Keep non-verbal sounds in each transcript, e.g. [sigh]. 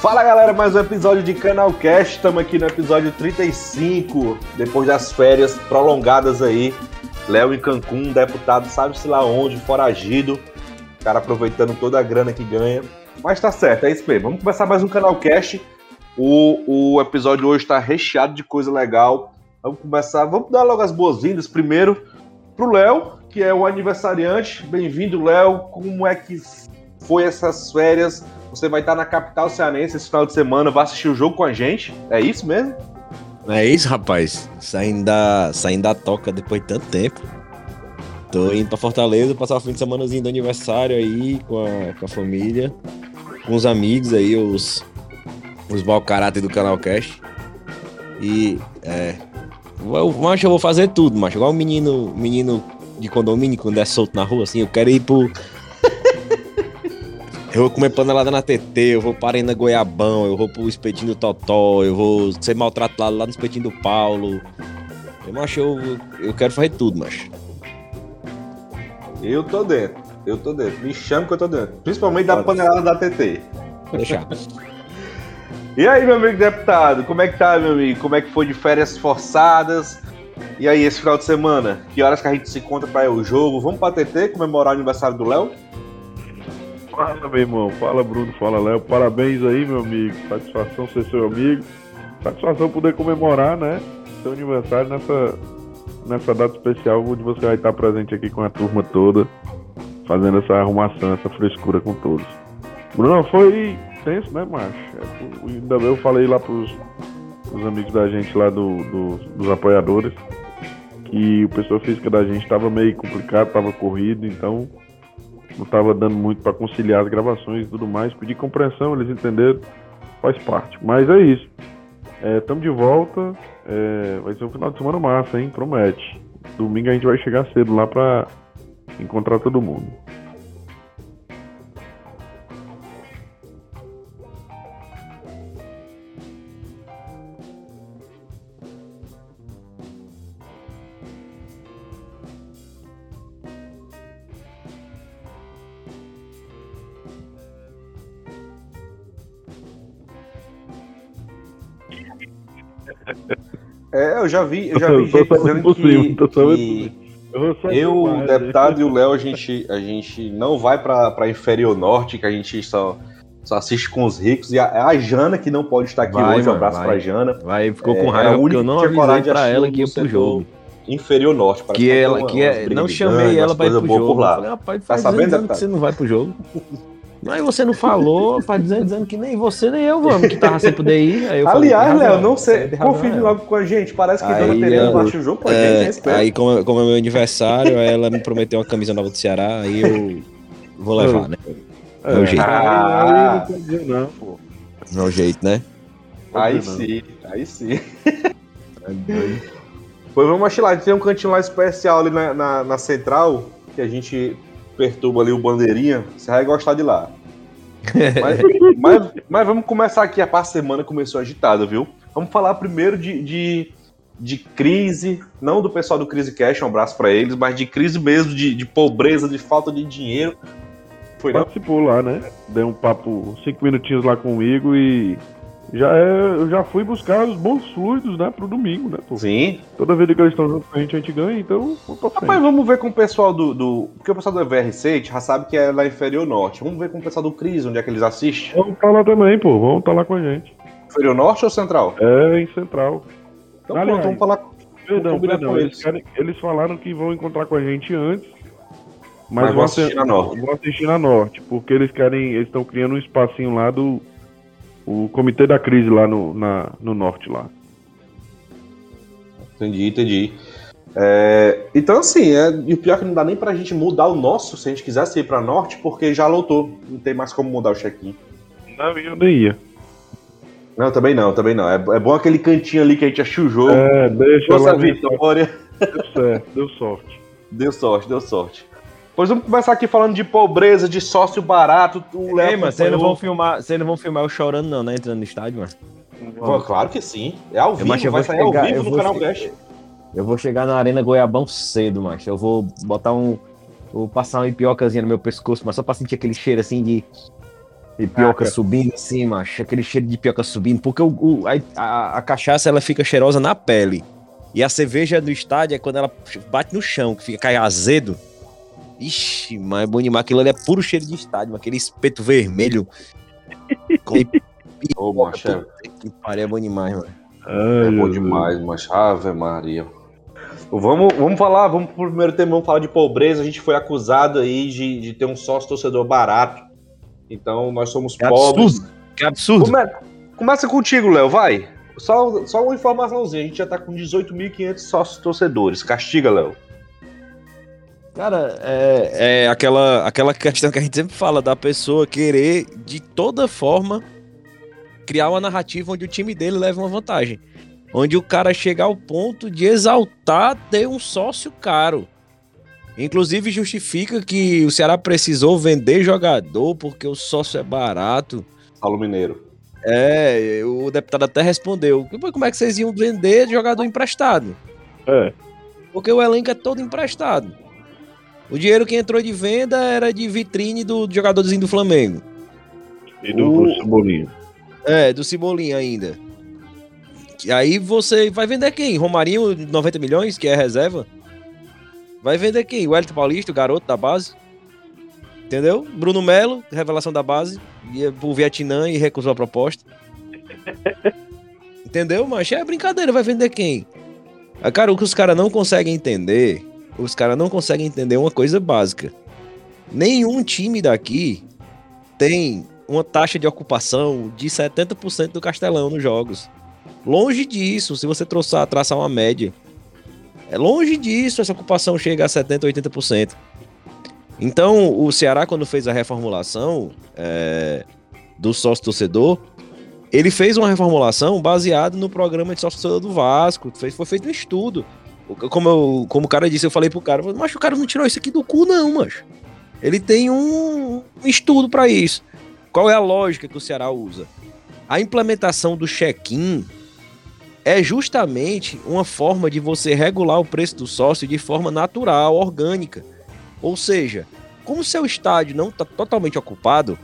Fala galera, mais um episódio de Canal Cast. Estamos aqui no episódio 35, depois das férias prolongadas aí. Léo em Cancún, deputado sabe-se lá onde, foragido. Cara aproveitando toda a grana que ganha. Mas tá certo, é isso mesmo. Vamos começar mais um Canal Cast. O, o episódio hoje está recheado de coisa legal. Vamos começar, vamos dar logo as boas-vindas primeiro pro Léo, que é o aniversariante. Bem-vindo, Léo. Como é que foi essas férias? Você vai estar na capital cearense esse final de semana, vai assistir o jogo com a gente. É isso mesmo? É isso, rapaz. Saindo da, saindo da toca depois de tanto tempo. Tô indo pra Fortaleza passar o fim de semanazinho do aniversário aí com a, com a família, com os amigos aí, os, os mau caráter do canal Cash. E é. Eu, eu vou fazer tudo, macho. Igual o menino, menino de condomínio quando é solto na rua, assim, eu quero ir pro. Eu vou comer panelada na TT, eu vou para na Goiabão, eu vou pro espetinho do Totó, eu vou ser maltratado lá no espetinho do Paulo. Eu, macho, eu, eu quero fazer tudo, macho. Eu tô dentro, eu tô dentro. Me chama que eu tô dentro. Principalmente da panelada da TT. Deixar. [laughs] E aí, meu amigo deputado, como é que tá, meu amigo? Como é que foi de férias forçadas? E aí, esse final de semana? Que horas que a gente se encontra para o jogo? Vamos pra TT comemorar o aniversário do Léo? Fala, meu irmão. Fala, Bruno. Fala, Léo. Parabéns aí, meu amigo. Satisfação ser seu amigo. Satisfação poder comemorar, né? Seu aniversário nessa, nessa data especial, onde você vai estar presente aqui com a turma toda, fazendo essa arrumação, essa frescura com todos. Bruno, foi tenso, né, macho? É, ainda bem eu falei lá pros, pros amigos da gente lá do, do, dos apoiadores que o pessoa física da gente estava meio complicado, estava corrido, então não estava dando muito para conciliar as gravações e tudo mais. Pedi compreensão, eles entenderam, faz parte. Mas é isso. Estamos de volta. É, vai ser um final de semana massa, hein? Promete. Domingo a gente vai chegar cedo lá para encontrar todo mundo. Já vi, eu já vi gente dizendo que, que eu, o deputado e o Léo, a gente, a gente não vai pra, pra Inferior Norte, que a gente só, só assiste com os ricos. E a, a Jana, que não pode estar aqui Vai, hoje, um abraço vai. pra Jana. Vai, ficou É, com é raiva porque única eu não que avisei pra ela que ia pro jogo. Inferior Norte. parece Que tem ela, uma- que é, não chamei ela pra ir pro jogo. por lá. Falei, rapaz, faz sabendo, anos que você não vai pro jogo. [laughs] Mas você não falou, faz dizendo, dizendo que nem você nem eu vamos, que tava sem poder ir. Aí eu falei, Aliás, Léo, não sei, confirme é. logo com a gente. Parece que Aí, Dona Tereza baixa o jogo com a É, gente, respeito. aí, como, como é meu aniversário, aí ela me prometeu uma camisa nova do Ceará, aí eu vou levar, né? É o jeito. Ah. aí, aí não dizer não, pô. É o jeito, né? Aí não. sim, aí sim. Pois vamos achar lá, tem um cantinho lá especial ali na, na, na central, que a gente perturba ali o bandeirinha, você vai gostar de lá. Mas, mas, mas vamos começar aqui, a parte semana começou agitada, viu? Vamos falar primeiro de, de, de crise, não do pessoal do Crise Cash, um abraço pra eles, mas de crise mesmo, de, de pobreza, de falta de dinheiro. Foi não? Participou lá, né? Deu um papo, cinco minutinhos lá comigo e já é, eu já fui buscar os bons fluidos, né, pro domingo, né? Pô. Sim. Toda vez que eles estão junto com a gente, a gente ganha, então. Rapaz, vamos ver com o pessoal do, do. Porque o pessoal do VRC, a gente já sabe que é lá inferior norte. Vamos ver com o pessoal do Cris, onde é que eles assistem. Vamos estar lá também, pô. Vamos estar lá com a gente. Inferior norte ou central? É, em Central. Então Aliás, pronto, vamos falar. Perdão, combinar perdão. com Eles, eles. falaram que vão encontrar com a gente antes. Mas Mas, vão assistir assi- na norte. Vão assistir na norte, porque eles querem. Eles estão criando um espacinho lá do. O comitê da crise lá no, na, no norte lá. Entendi, entendi. É, então, assim, é, e o pior é que não dá nem pra gente mudar o nosso se a gente quisesse ir pra norte, porque já lotou. Não tem mais como mudar o check-in. Não, eu nem ia. Não, também não, também não. É, é bom aquele cantinho ali que a gente achou o jogo. É, deixa Nossa lá. vitória. Deu certo, deu sorte. Deu sorte, deu sorte. Pois vamos começar aqui falando de pobreza, de sócio barato. O Léo Ei, mano, vocês não vão filmar, vocês não vão filmar eu chorando não, né, entrando no estádio, mano. Pô, claro que sim. É ao vivo, mas eu vai sair ao chegar- vivo eu no canal chegar- Cash. Eu vou chegar na Arena Goiabão cedo, macho. Eu vou botar um. Vou passar uma ipiocazinha no meu pescoço, mas só pra sentir aquele cheiro assim de. E pioca ah, subindo assim, macho, aquele cheiro de pioca subindo, porque o, o a, a, cachaça ela fica cheirosa na pele. E a cerveja do estádio é quando ela bate no chão, que fica cai azedo. Ixi, mas é bom demais. Aquilo ali é puro cheiro de estádio, aquele espeto vermelho. [laughs] Ô, macho, é... Que pariu, é bom demais, mano. é bom demais, macho. Ave Maria. Vamos, vamos falar, vamos pro primeiro tema, vamos falar de pobreza. A gente foi acusado aí de, de ter um sócio torcedor barato. Então nós somos que pobres. Absurdo. Que absurdo. Come, começa contigo, Léo, vai. Só, só uma informaçãozinha, a gente já tá com 18.500 sócios torcedores. Castiga, Léo. Cara, é, é aquela, aquela questão que a gente sempre fala da pessoa querer, de toda forma, criar uma narrativa onde o time dele leva uma vantagem. Onde o cara chega ao ponto de exaltar ter um sócio caro. Inclusive justifica que o Ceará precisou vender jogador porque o sócio é barato. Paulo Mineiro. É, o deputado até respondeu. Como é que vocês iam vender jogador emprestado? É. Porque o elenco é todo emprestado. O dinheiro que entrou de venda era de vitrine do jogadorzinho do Flamengo. E do, o... do Cebolinha. É, do Cebolinha ainda. E aí você vai vender quem? Romarinho, 90 milhões, que é reserva? Vai vender quem? O Elton Paulista, o garoto da base. Entendeu? Bruno Melo, revelação da base, ia pro Vietnã e recusou a proposta. [laughs] Entendeu, mas é brincadeira, vai vender quem? Ah, cara, o que os caras não conseguem entender, os caras não conseguem entender uma coisa básica. Nenhum time daqui tem uma taxa de ocupação de 70% do Castelão nos jogos. Longe disso, se você traçar, traçar uma média. É longe disso, essa ocupação chega a 70%, 80%. Então, o Ceará, quando fez a reformulação é, do sócio-torcedor, ele fez uma reformulação baseada no programa de sócio-torcedor do Vasco. Foi, foi feito um estudo. Como, eu, como o cara disse, eu falei pro cara, mas o cara não tirou isso aqui do cu, não, mas Ele tem um, um estudo para isso. Qual é a lógica que o Ceará usa? A implementação do check-in é justamente uma forma de você regular o preço do sócio de forma natural, orgânica. Ou seja, como seu estádio não está totalmente ocupado,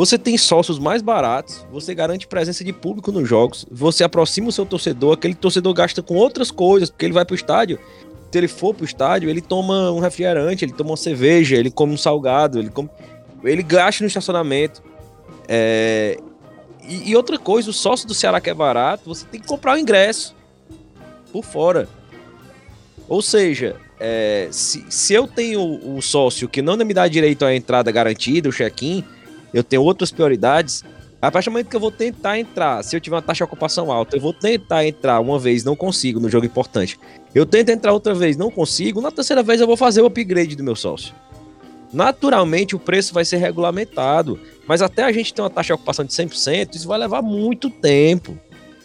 você tem sócios mais baratos, você garante presença de público nos jogos, você aproxima o seu torcedor, aquele torcedor gasta com outras coisas, porque ele vai para o estádio. Se ele for para o estádio, ele toma um refrigerante, ele toma uma cerveja, ele come um salgado, ele come... ele gasta no estacionamento. É... E, e, outra coisa, o sócio do Ceará que é barato, você tem que comprar o ingresso por fora. Ou seja, é, se, se eu tenho o sócio que não me dá direito à entrada garantida, o check-in, eu tenho outras prioridades. A partir do momento que eu vou tentar entrar, se eu tiver uma taxa de ocupação alta, eu vou tentar entrar uma vez, não consigo no jogo importante. Eu tento entrar outra vez, não consigo. Na terceira vez eu vou fazer o upgrade do meu sócio. Naturalmente o preço vai ser regulamentado. Mas até a gente ter uma taxa de ocupação de 100%, isso vai levar muito tempo.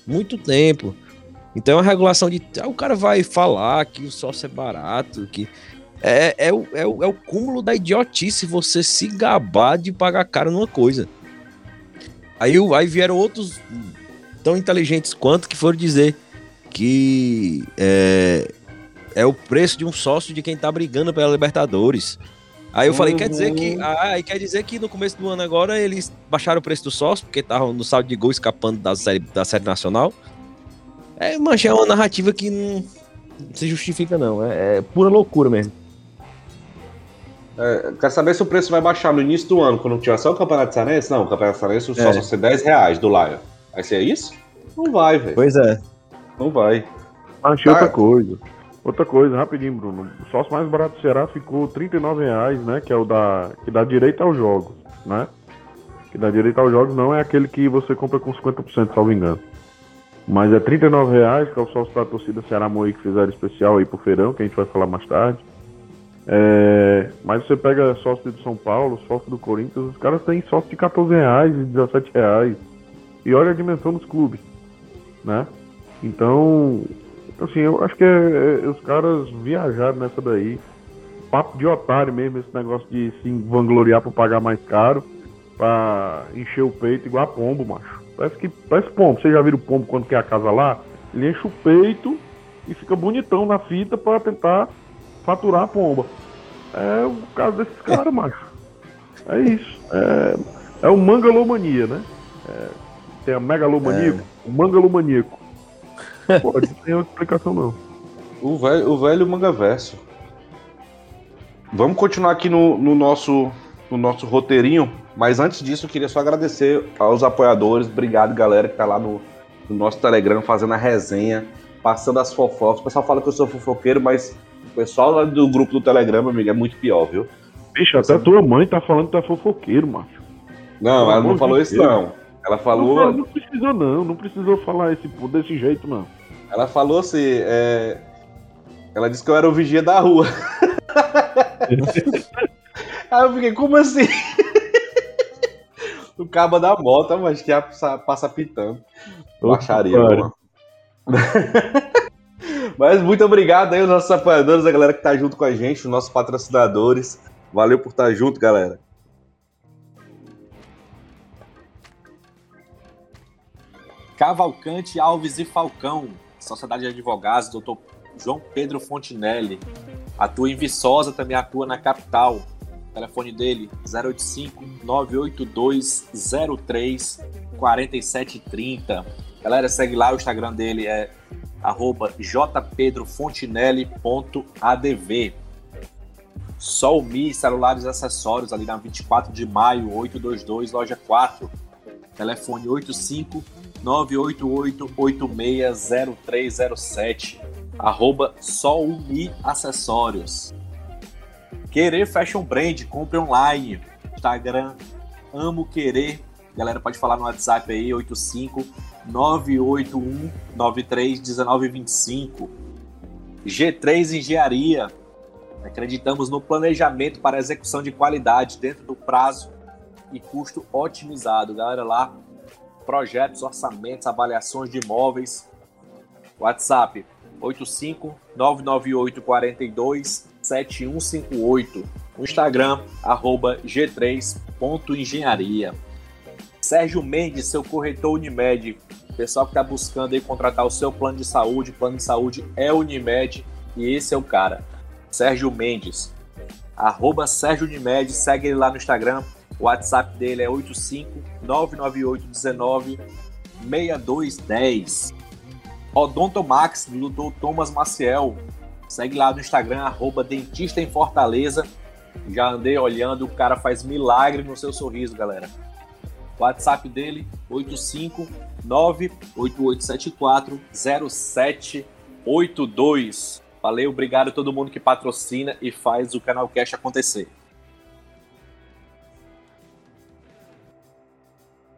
Muito tempo. Então é uma regulação de. O cara vai falar que o sócio é barato, que. É, é, o, é, o, é o cúmulo da idiotice você se gabar de pagar caro numa coisa. Aí, aí vieram outros tão inteligentes quanto que foram dizer que é, é o preço de um sócio de quem tá brigando pela Libertadores. Aí eu falei, quer dizer que. Uhum. Ah, quer dizer que no começo do ano agora eles baixaram o preço do sócio, porque estavam no saldo de gol escapando da série, da série nacional. É, mancha, é uma narrativa que não, se justifica, não. É, é pura loucura mesmo. É, quer saber se o preço vai baixar no início do ano, quando tiver só o Campeonato Sarense? Não, o Campeonato Sarense o sócio vai ser 10 reais do Lion. Vai ser isso? Não vai, velho. Pois é. Não vai. Achei tá. outra coisa. Outra coisa, rapidinho, Bruno. O sócio mais barato do Ceará ficou R$ reais, né? Que é o da. que dá direito aos jogos, né? Que dá direito aos jogos não é aquele que você compra com 50%, salvo engano. Mas é R$ reais, que é o sócio da torcida Ceará Moí que fizeram especial aí pro feirão, que a gente vai falar mais tarde. É, mas você pega sócio de São Paulo, sócio do Corinthians, os caras têm sócio de 14 reais e 17 reais. E olha a dimensão dos clubes, né? Então, assim, eu acho que é, é, os caras viajaram nessa daí. Papo de otário mesmo, esse negócio de se vangloriar por pagar mais caro, pra encher o peito igual a pombo, macho. Parece que parece pombo. Você já viu o pombo quando quer a casa lá? Ele enche o peito e fica bonitão na fita para tentar faturar a pomba. É o caso desses caras, macho. É isso. É, É o Mangalomania, né? É, tem a Megalomaníaco, é. o Mangalomaníaco. [laughs] Pô, não tem outra explicação não. O velho, o velho Mangaverso. Vamos continuar aqui no, no, nosso, no nosso roteirinho, mas antes disso eu queria só agradecer aos apoiadores. Obrigado, galera, que tá lá no, no nosso Telegram fazendo a resenha, passando as fofocas. O pessoal fala que eu sou fofoqueiro, mas o pessoal lá do grupo do Telegram, amigo, é muito pior, viu? Bicho, até tua mãe tá falando que tá fofoqueiro, macho. Não, ela não falou isso, não. Ela falou. Não, não precisou, não. Não precisou falar esse, desse jeito, não. Ela falou assim. É... Ela disse que eu era o vigia da rua. [laughs] Aí eu fiquei, como assim? [laughs] o cabo da moto, mas que passa, passa pitando. Baixaria, mano. [laughs] Mas muito obrigado aí aos nossos apoiadores, a galera que tá junto com a gente, os nossos patrocinadores. Valeu por estar junto, galera. Cavalcante Alves e Falcão, Sociedade de Advogados, doutor João Pedro Fontinelli. Atua em Viçosa, também atua na capital. O telefone dele 085 982 03 4730. Galera, segue lá, o Instagram dele é arroba jpedrofontinelli.adv. Solmi Celulares e Acessórios, ali na 24 de maio, 822, loja 4. Telefone 85 988 860307. Arroba Solmi Acessórios. Querer Fashion Brand, compre online. Instagram, amo querer. Galera, pode falar no WhatsApp aí, 85 981 93 1925. G3 Engenharia. Acreditamos no planejamento para execução de qualidade dentro do prazo e custo otimizado. Galera, lá, projetos, orçamentos, avaliações de imóveis. WhatsApp 85 998 42 7158. Instagram, arroba g3.engenharia. Sérgio Mendes, seu corretor Unimed. Pessoal que está buscando aí contratar o seu plano de saúde, plano de saúde é Unimed e esse é o cara. Sérgio Mendes. Arroba Sérgio Unimed, segue ele lá no Instagram. O WhatsApp dele é 85 998 19 6210. Odontomax, do Dr. Thomas Maciel. Segue lá no Instagram, arroba Dentista em Fortaleza. Já andei olhando, o cara faz milagre no seu sorriso, galera. WhatsApp dele, 859-8874-0782. Valeu, obrigado a todo mundo que patrocina e faz o Canal Cash acontecer.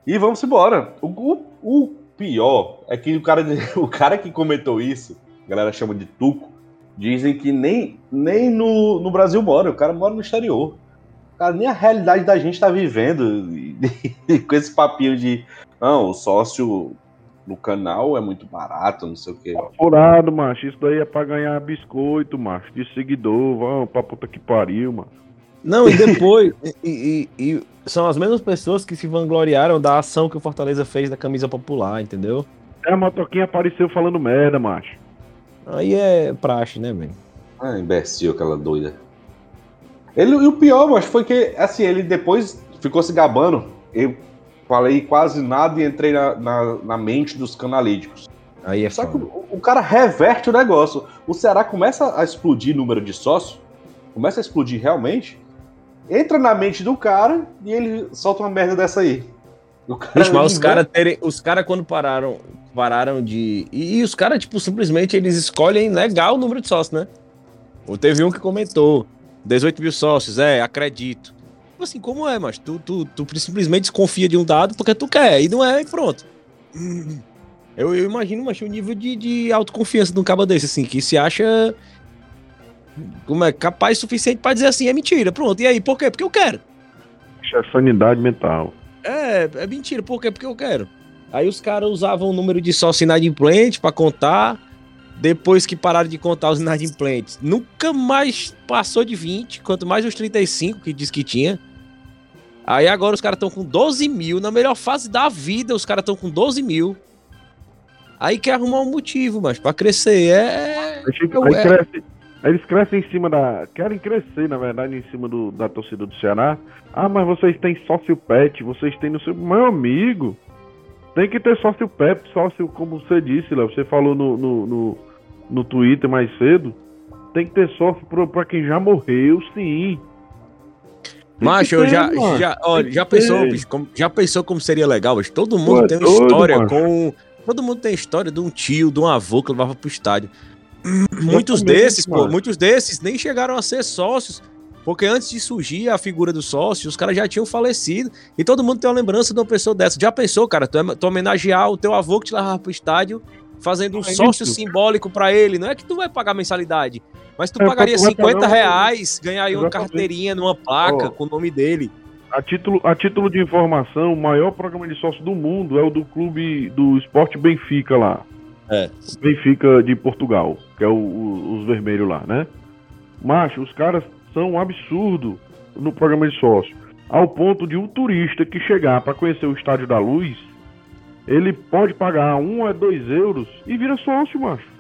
E vamos embora. O, o, o, pior é que o cara, [laughs] o cara que comentou isso, a galera chama de Tuco, dizem que nem, nem no, no Brasil mora, o cara mora no exterior. Cara, nem a realidade da gente tá vivendo com esse papinho de não, o sócio no canal é muito barato, não sei o quê. Furado, macho. Isso daí é pra ganhar biscoito, macho. De seguidor, vamos pra puta que pariu, mano. Não, e depois. [laughs] e, e, e, são as mesmas pessoas que se vangloriaram da ação que o Fortaleza fez da camisa popular, entendeu? É, a motoquinha apareceu falando merda, macho. Aí é praxe, né, velho? Ah, imbecil, aquela doida. Ele, e o pior, mas foi que, assim, ele depois ficou se gabando. Eu falei quase nada e entrei na, na, na mente dos canalíticos. Aí é Só foda. que o, o, cara reverte o negócio. O Ceará começa a explodir número de sócios, começa a explodir realmente, entra na mente do cara e ele solta uma merda dessa aí. Bicho, mas os caras terem. Os caras quando pararam. Pararam de. E, e os caras, tipo, simplesmente eles escolhem legal o número de sócios, né? Ou teve um que comentou. 18 mil sócios, é, acredito. Tipo assim, como é, mas tu, tu, tu simplesmente desconfia de um dado porque tu quer, e não é, e pronto. Eu, eu imagino, mas o nível de, de autoconfiança de um cabo desse, assim, que se acha como é capaz suficiente para dizer assim, é mentira, pronto. E aí, por quê? Porque eu quero. Isso é sanidade mental. É, é mentira, por quê? Porque eu quero. Aí os caras usavam o número de sócio inadimplente para contar depois que pararam de contar os inadimplentes, nunca mais passou de 20, quanto mais os 35 que diz que tinha. Aí agora os caras estão com 12 mil, na melhor fase da vida, os caras estão com 12 mil. Aí quer arrumar um motivo, mas para crescer é. Aí, é... cresce, Eles crescem em cima da. Querem crescer, na verdade, em cima do, da torcida do Ceará. Ah, mas vocês têm sócio pet, vocês têm no seu. Meu amigo, tem que ter sócio pet, sócio, como você disse, Léo. Você falou no, no, no, no Twitter mais cedo. Tem que ter sócio pra, pra quem já morreu, sim. Macho, eu já, já, olha, já pensou, bicho, como, já pensou como seria legal, bicho? Todo mundo Pô, tem uma história macho. com. Todo mundo tem história de um tio, de um avô que levava pro estádio. Muitos desses, pô, muitos desses nem chegaram a ser sócios. Porque antes de surgir a figura do sócio, os caras já tinham falecido. E todo mundo tem uma lembrança de uma pessoa dessa. Já pensou, cara, tu, tu homenagear o teu avô que te levava pro estádio, fazendo um é sócio isso. simbólico para ele. Não é que tu vai pagar mensalidade, mas tu é, pagaria 50 reais, ganharia uma carteirinha numa placa oh. com o nome dele. A título, a título de informação, o maior programa de sócio do mundo é o do clube do Esporte Benfica lá. É. Benfica de Portugal, que é o, o, os vermelhos lá, né? Macho, os caras são um absurdo no programa de sócio. Ao ponto de um turista que chegar para conhecer o Estádio da Luz, ele pode pagar um a dois euros e vira sócio, macho.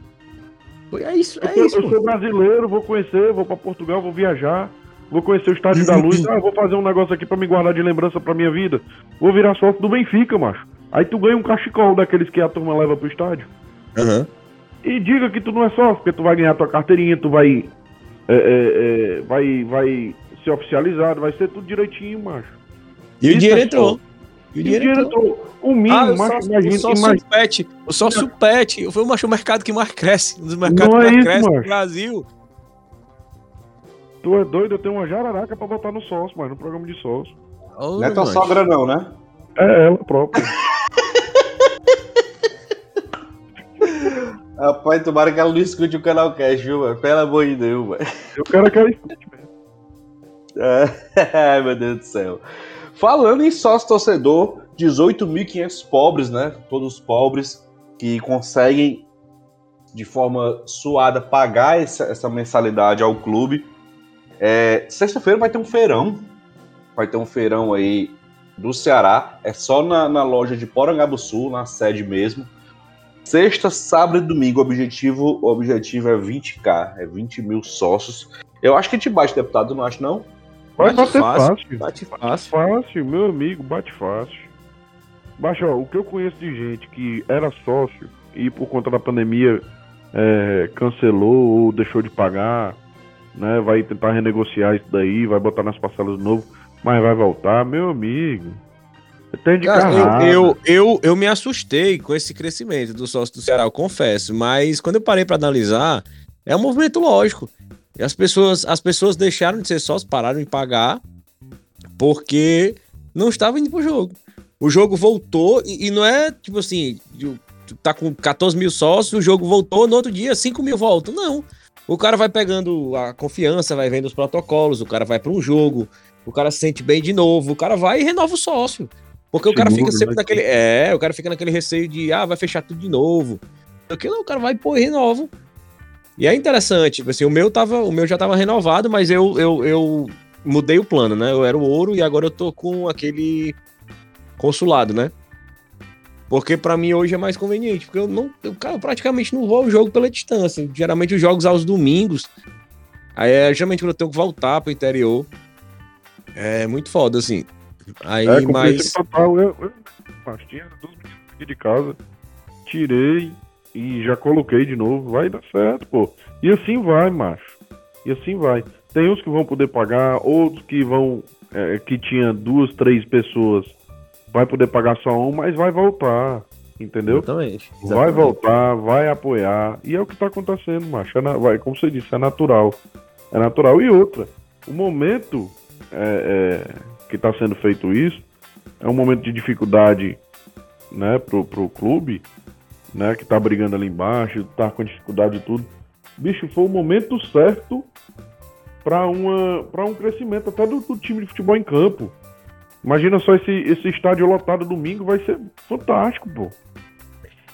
É isso, é eu, isso. Eu sou brasileiro, vou conhecer, vou para Portugal, vou viajar, vou conhecer o Estádio da Luz, ah, vou fazer um negócio aqui para me guardar de lembrança para minha vida. Vou virar sócio do Benfica, macho. Aí tu ganha um cachecol daqueles que a turma leva pro estádio. Uhum. E diga que tu não é sócio, porque tu vai ganhar tua carteirinha, tu vai. É, é, é, vai, vai ser oficializado, vai ser tudo direitinho, macho. E o dinheiro entrou. E o dinheiro entrou. O mínimo, ah, macho, sócio, imagina, o sócio imagina. pet. O sócio pet. Foi o macho mercado que mais cresce. Um dos mercados não que é mais isso, cresce macho. no Brasil. Tu é doido? Eu tenho uma jararaca pra botar no sócio, mas no programa de sócio. Oh, não é tua sogra, não, né? É ela própria. [laughs] Rapaz, tomara que ela não escute o canal Cash, viu, mano? Pelo amor de Deus, mano. Eu quero que ela escute mesmo. [laughs] Ai, meu Deus do céu. Falando em sócio torcedor, 18.500 pobres, né? Todos pobres que conseguem de forma suada pagar essa, essa mensalidade ao clube. É, Sexta-feira vai ter um feirão. Vai ter um feirão aí do Ceará. É só na, na loja de Porangabuçu, na sede mesmo. Sexta, sábado e domingo, o objetivo, o objetivo é 20k, é 20 mil sócios. Eu acho que a gente bate deputado, não acho não? Vai bater fácil. fácil. Bate fácil. Fácil, meu amigo, bate fácil. Baixa, o que eu conheço de gente que era sócio e por conta da pandemia é, cancelou ou deixou de pagar, né? Vai tentar renegociar isso daí, vai botar nas parcelas de novo, mas vai voltar, meu amigo. Tem de Cara, eu, eu, eu, eu, me assustei com esse crescimento do sócio do Ceará, eu confesso. Mas quando eu parei para analisar, é um movimento lógico. E as pessoas, as pessoas deixaram de ser sócios, pararam de pagar, porque não estavam indo pro jogo. O jogo voltou e, e não é tipo assim, tá com 14 mil sócios, o jogo voltou, no outro dia 5 mil voltam. Não. O cara vai pegando a confiança, vai vendo os protocolos, o cara vai para um jogo, o cara se sente bem de novo, o cara vai e renova o sócio. Porque o cara fica sempre naquele. É, o cara fica naquele receio de, ah, vai fechar tudo de novo. Aquilo, o cara vai pôr e renova. E é interessante, tipo assim, o meu tava, o meu já tava renovado, mas eu, eu, eu mudei o plano, né? Eu era o ouro e agora eu tô com aquele consulado, né? Porque para mim hoje é mais conveniente, porque eu não, eu, cara, praticamente não vou ao jogo pela distância. Geralmente os jogos aos domingos. Aí é geralmente quando eu tenho que voltar pro interior. É muito foda, assim. Aí, é, mas. Total, eu, eu, mas tinha duas meninas aqui de casa, tirei e já coloquei de novo. Vai dar certo, pô. E assim vai, macho. E assim vai. Tem uns que vão poder pagar, outros que vão. É, que tinha duas, três pessoas, vai poder pagar só um, mas vai voltar. Entendeu? Exatamente. Exatamente. Vai voltar, vai apoiar. E é o que tá acontecendo, macho. É na, vai, como você disse, é natural. É natural. E outra, o momento é, é, que está sendo feito isso, é um momento de dificuldade né, pro, pro clube, né, que tá brigando ali embaixo, tá com dificuldade e tudo. Bicho, foi o momento certo para um crescimento até do, do, time de futebol em campo. Imagina só esse, esse estádio lotado domingo, vai ser fantástico, pô.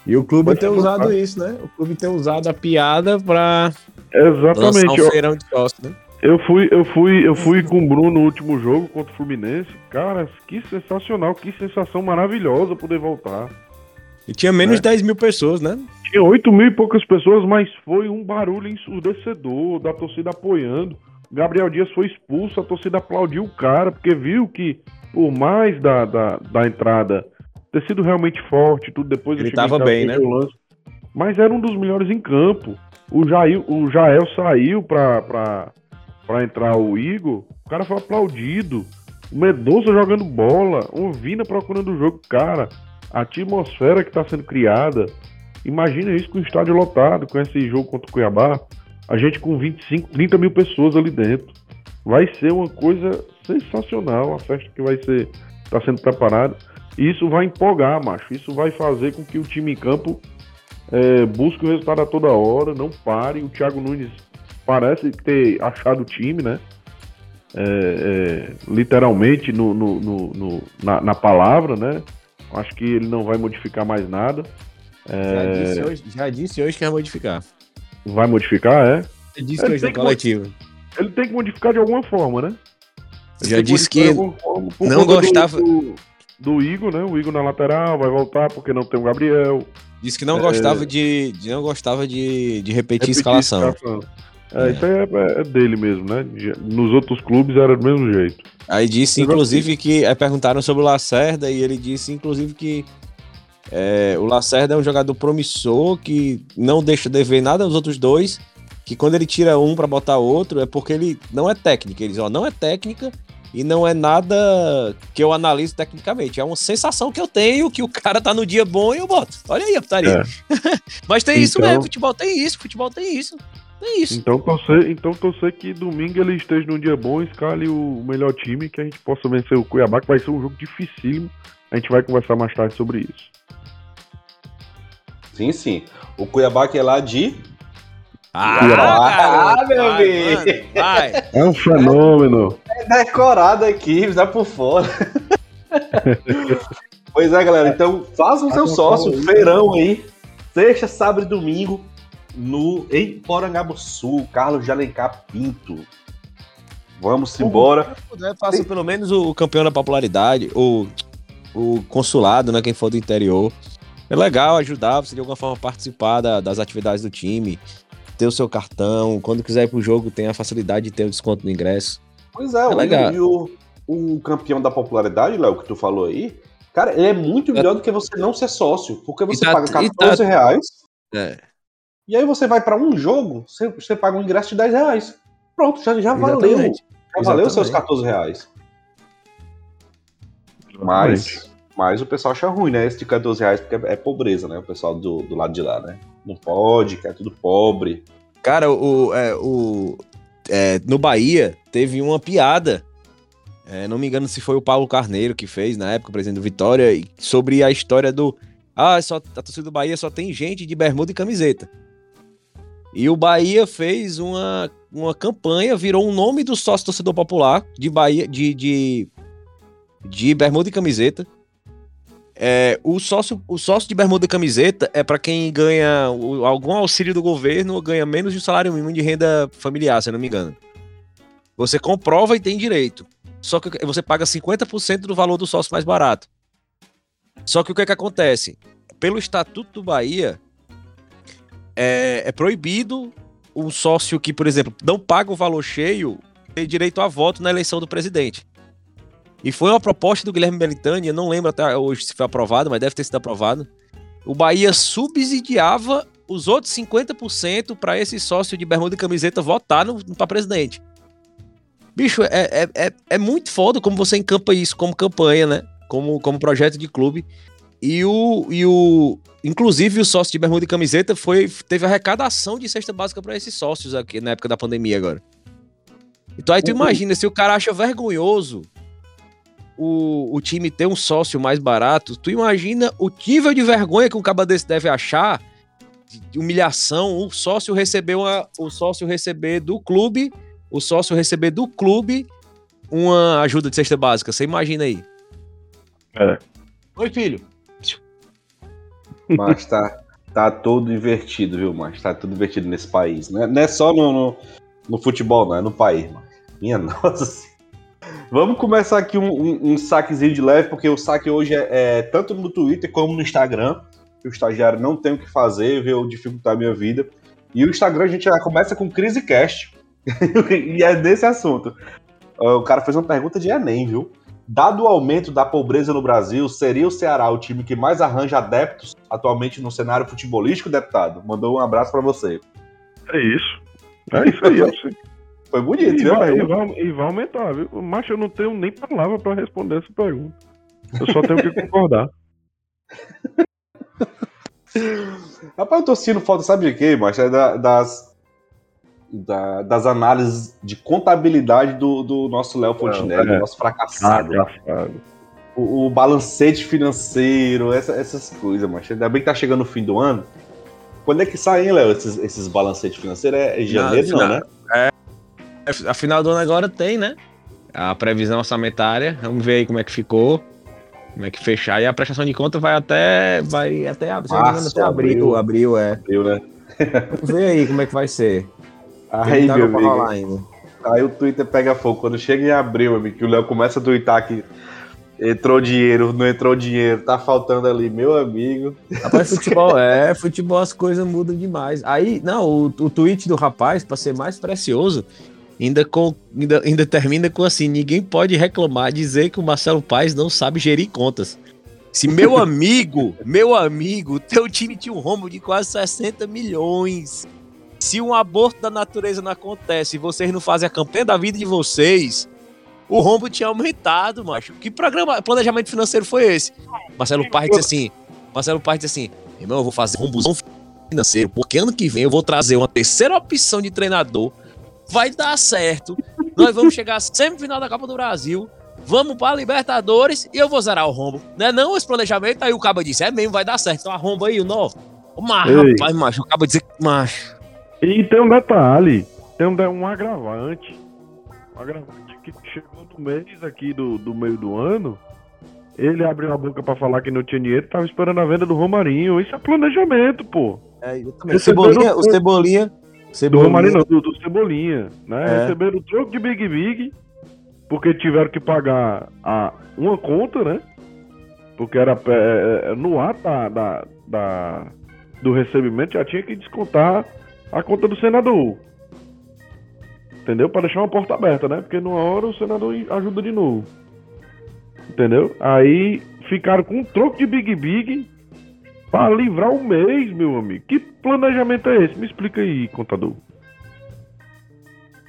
E o clube ter usado isso, né? O clube ter usado a piada para Exatamente. lançar um feirão de sócio, né? Eu fui, eu fui, eu fui com o Bruno no último jogo contra o Fluminense. Cara, que sensacional, que sensação maravilhosa poder voltar. E tinha menos é. de 10 mil pessoas, né? Tinha 8 mil e poucas pessoas, mas foi um barulho ensurdecedor da torcida apoiando. Gabriel Dias foi expulso, a torcida aplaudiu o cara, porque viu que, por mais da, da, da entrada ter sido realmente forte, tudo depois Ele tava bem, né? Lance, mas era um dos melhores em campo. O, Jair, o Jael saiu pra, pra, pra entrar o Igor, o cara foi aplaudido. O Medoça jogando bola, o Vina procurando o jogo. Cara, a atmosfera que está sendo criada. Imagina isso com o estádio lotado, com esse jogo contra o Cuiabá. A gente com 25, 30 mil pessoas ali dentro. Vai ser uma coisa sensacional a festa que vai ser está sendo preparada. E isso vai empolgar, macho. Isso vai fazer com que o time em campo é, busque o resultado a toda hora, não pare. O Thiago Nunes parece ter achado o time, né? É, é, literalmente no, no, no, na, na, palavra, né? Acho que ele não vai modificar mais nada. Já, disse hoje, já disse hoje que vai modificar. Vai modificar, é? Ele disse ele hoje no coletivo. Ele tem que modificar de alguma forma, né? Ele já disse que forma, não gostava. Do, do, do, Igor, né? O Igor na lateral vai voltar porque não tem o Gabriel. Disse que não é... gostava de, de, não gostava de, de repetir, repetir escalação. escalação. É, é, aí é, é, dele mesmo, né? Nos outros clubes era do mesmo jeito. Aí disse, inclusive, que é, perguntaram sobre o Lacerda e ele disse, inclusive, que é, o Lacerda é um jogador promissor que não deixa de ver nada aos outros dois. Que quando ele tira um para botar outro é porque ele não é técnico. Ele diz, ó, não é técnica e não é nada que eu analiso tecnicamente. É uma sensação que eu tenho que o cara tá no dia bom e eu boto. Olha aí a putaria. É. [laughs] Mas tem então... isso mesmo, futebol tem isso, futebol tem isso. É isso. Então torcer, então torcer que domingo ele esteja num dia bom, escale o melhor time, que a gente possa vencer o Cuiabá, que vai ser um jogo dificílimo. A gente vai conversar mais tarde sobre isso. Sim, sim. O Cuiabá que é lá de. Ah, ah meu amigo! É um fenômeno. É decorado aqui, dá por fora. pois é, galera. Então faça o seu sócio, feirão aí. Sexta, sábado e domingo no em Porangabuçu, Carlos de Alencar Pinto. Vamos embora. Puder, faça Tem... pelo menos o campeão da popularidade, o, o consulado, né? Quem for do interior. É legal ajudar você de alguma forma participar da, das atividades do time, ter o seu cartão. Quando quiser ir pro jogo, tem a facilidade de ter o desconto no ingresso. Pois é, é legal. E o, o campeão da popularidade, Léo, que tu falou aí, cara, ele é muito é. melhor do que você não ser sócio, porque você tá, paga 14 tá, reais. É e aí você vai para um jogo, você, você, paga um ingresso de 10 reais. Pronto, já, já valeu. Já Exatamente. valeu seus 14 reais. Mas, mas o pessoal acha ruim, né? De 14 reais, porque é, é pobreza, né? O pessoal do, do lado de lá, né? Não pode, que é tudo pobre. Cara, o, é, o, é, no Bahia teve uma piada. É, não me engano se foi o Paulo Carneiro que fez na época, o presidente do Vitória, sobre a história do. Ah, só, a torcida do Bahia só tem gente de bermuda e camiseta. E o Bahia fez uma, uma campanha, virou um nome do sócio torcedor popular de Bahia, de, de, de bermuda e camiseta. É, o, sócio, o sócio de bermuda camiseta é para quem ganha algum auxílio do governo ou ganha menos de um salário mínimo de renda familiar, se eu não me engano. Você comprova e tem direito. Só que você paga 50% do valor do sócio mais barato. Só que o que, é que acontece? Pelo Estatuto do Bahia, é, é proibido um sócio que, por exemplo, não paga o valor cheio ter direito a voto na eleição do presidente. E foi uma proposta do Guilherme Belitani, eu não lembro até hoje se foi aprovado, mas deve ter sido aprovado. O Bahia subsidiava os outros 50% para esse sócio de bermuda e camiseta votar para presidente. Bicho, é, é, é, é, muito foda como você encampa isso como campanha, né? Como, como projeto de clube. E o, e o. Inclusive, o sócio de bermuda e camiseta foi, teve arrecadação de cesta básica para esses sócios aqui na época da pandemia agora. Então aí tu uhum. imagina, se o cara acha vergonhoso o, o time ter um sócio mais barato, tu imagina o nível de vergonha que um caba desse deve achar, de humilhação, o sócio receber uma, o sócio receber do clube, o sócio receber do clube uma ajuda de cesta básica. Você imagina aí. É. Oi, filho. Mas tá, tá todo invertido, viu, mas tá tudo invertido nesse país. Né? Não é só no, no, no futebol, não, é no país, mas. Minha [laughs] nossa Vamos começar aqui um, um, um, saquezinho de leve, porque o saque hoje é, é, tanto no Twitter como no Instagram. o estagiário não tem o que fazer, veio dificultar a minha vida. E o Instagram a gente já começa com CriseCast. [laughs] e é desse assunto. O cara fez uma pergunta de Enem, viu? Dado o aumento da pobreza no Brasil, seria o Ceará o time que mais arranja adeptos atualmente no cenário futebolístico, deputado? Mandou um abraço para você. É isso. É isso aí, sei. Foi bonito, E viu? vai, e, vai, e vai aumentar, viu? Mas eu não tenho nem palavra pra responder essa pergunta. Eu só tenho que concordar. [laughs] Rapaz, eu tô sentindo falta, sabe de quê, macho? É da- das, da- das análises de contabilidade do, do nosso Léo Fontinelli, é. do nosso fracassado. Engraçado. o, o balancete financeiro, essa- essas coisas, macho. Ainda bem que tá chegando o fim do ano. Quando é que saem, Léo, esses, esses balancetes financeiros? É em janeiro, não, não. né? A final do ano agora tem, né? A previsão orçamentária. Vamos ver aí como é que ficou. Como é que fechar. E a prestação de conta vai até. Vai até, Março, até abril. Abril, é. Eu, né? Vamos ver aí como é que vai ser. Aí, meu amigo, aí o Twitter pega fogo. Quando chega em abril, amigo, que o Léo começa a tweetar que entrou dinheiro, não entrou dinheiro, tá faltando ali, meu amigo. Rapaz, [laughs] futebol, é, futebol as coisas mudam demais. Aí, não, o, o tweet do rapaz, pra ser mais precioso, ainda, com, ainda, ainda termina com assim: ninguém pode reclamar, dizer que o Marcelo Paes não sabe gerir contas. Se meu [laughs] amigo, meu amigo, teu time tinha um rombo de quase 60 milhões. Se um aborto da natureza não acontece e vocês não fazem a campanha da vida de vocês, o rombo tinha aumentado, macho. Que programa, planejamento financeiro foi esse? Marcelo Paes disse assim: Marcelo Paes disse assim: irmão, eu vou fazer rombozão financeiro, porque ano que vem eu vou trazer uma terceira opção de treinador. Vai dar certo. Nós vamos chegar à semifinal da Copa do Brasil. Vamos pra Libertadores e eu vou zerar o rombo. Não é não esse planejamento? Aí o cabo disse: é mesmo, vai dar certo. Então arromba aí o nó. Mas, rapaz, macho, o cabo dizer que macho. E tem um detalhe, tem um, um agravante. Um agravante que chegou no mês aqui do, do meio do ano. Ele abriu a boca pra falar que não tinha dinheiro, tava esperando a venda do Romarinho. Isso é planejamento, pô. É, eu também. Receberam O Cebolinha, o o- Cebolinha. Do. Romarinho não, do, do Cebolinha, né? É. Receberam o troco de Big Big, porque tiveram que pagar a, uma conta, né? Porque era é, é, no ato da, da, da- do recebimento já tinha que descontar a conta do senador. Entendeu? Para deixar uma porta aberta, né? Porque numa hora o senador ajuda de novo. Entendeu? Aí ficaram com um troco de Big Big para livrar o mês, meu amigo. Que planejamento é esse? Me explica aí, contador.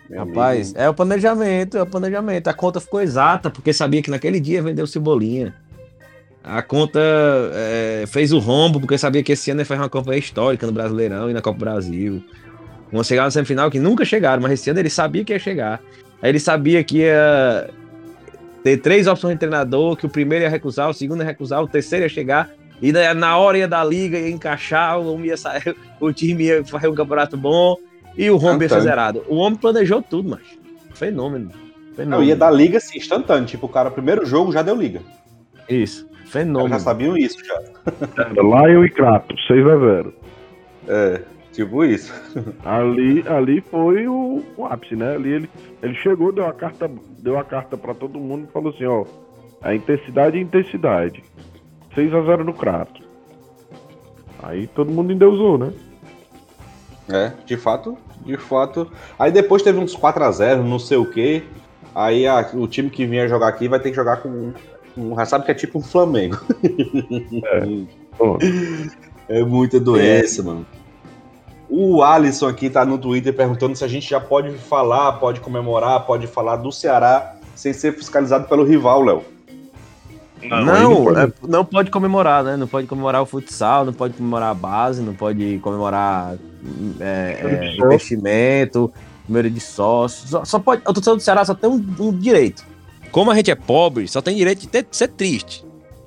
Meu Rapaz, amigo. é o planejamento, é o planejamento. A conta ficou exata, porque sabia que naquele dia vendeu cebolinha. A conta é, fez o rombo, porque sabia que esse ano ia fazer uma campanha histórica no Brasileirão e na Copa Brasil. Vão chegar na semifinal que nunca chegaram, mas esse ano ele sabia que ia chegar. Aí ele sabia que ia ter três opções de treinador, que o primeiro ia recusar, o segundo ia recusar, o terceiro ia chegar. E na- na hora ia da liga, ia encaixar, o, homem ia sair, o time ia fazer um campeonato bom e o rombo ia ser zerado. O homem planejou tudo, mas Fenômeno. Não, Fenômeno. ia dar liga assim, instantâneo. Tipo, o cara, primeiro jogo já deu liga. Isso. Fenômeno. já sabiam isso já. Era Lion e Kratos, 6 a 0. É, tipo isso. Ali, ali foi o, o ápice, né? Ali ele, ele chegou, deu a carta, deu a carta para todo mundo e falou assim, ó, a intensidade é intensidade. 6 a 0 no Kratos. Aí todo mundo endeusou, né? É, de fato, de fato. Aí depois teve uns 4x0, não sei o quê. Aí a- o time que vinha jogar aqui vai ter que jogar com um. já sabe que é tipo um Flamengo. Pô, É muita doença, mano. O Alisson aqui tá no Twitter perguntando se a gente já pode falar, pode comemorar, pode falar do Ceará sem ser fiscalizado pelo rival, Léo. Não, pode. é- não pode comemorar, né? Não pode comemorar o futsal, não pode comemorar a base, não pode comemorar é, de é, investimento, número de sócios. Só, só pode, o torcedor do Ceará só tem um, um direito. Como a gente é pobre, só tem direito de ter- ser triste.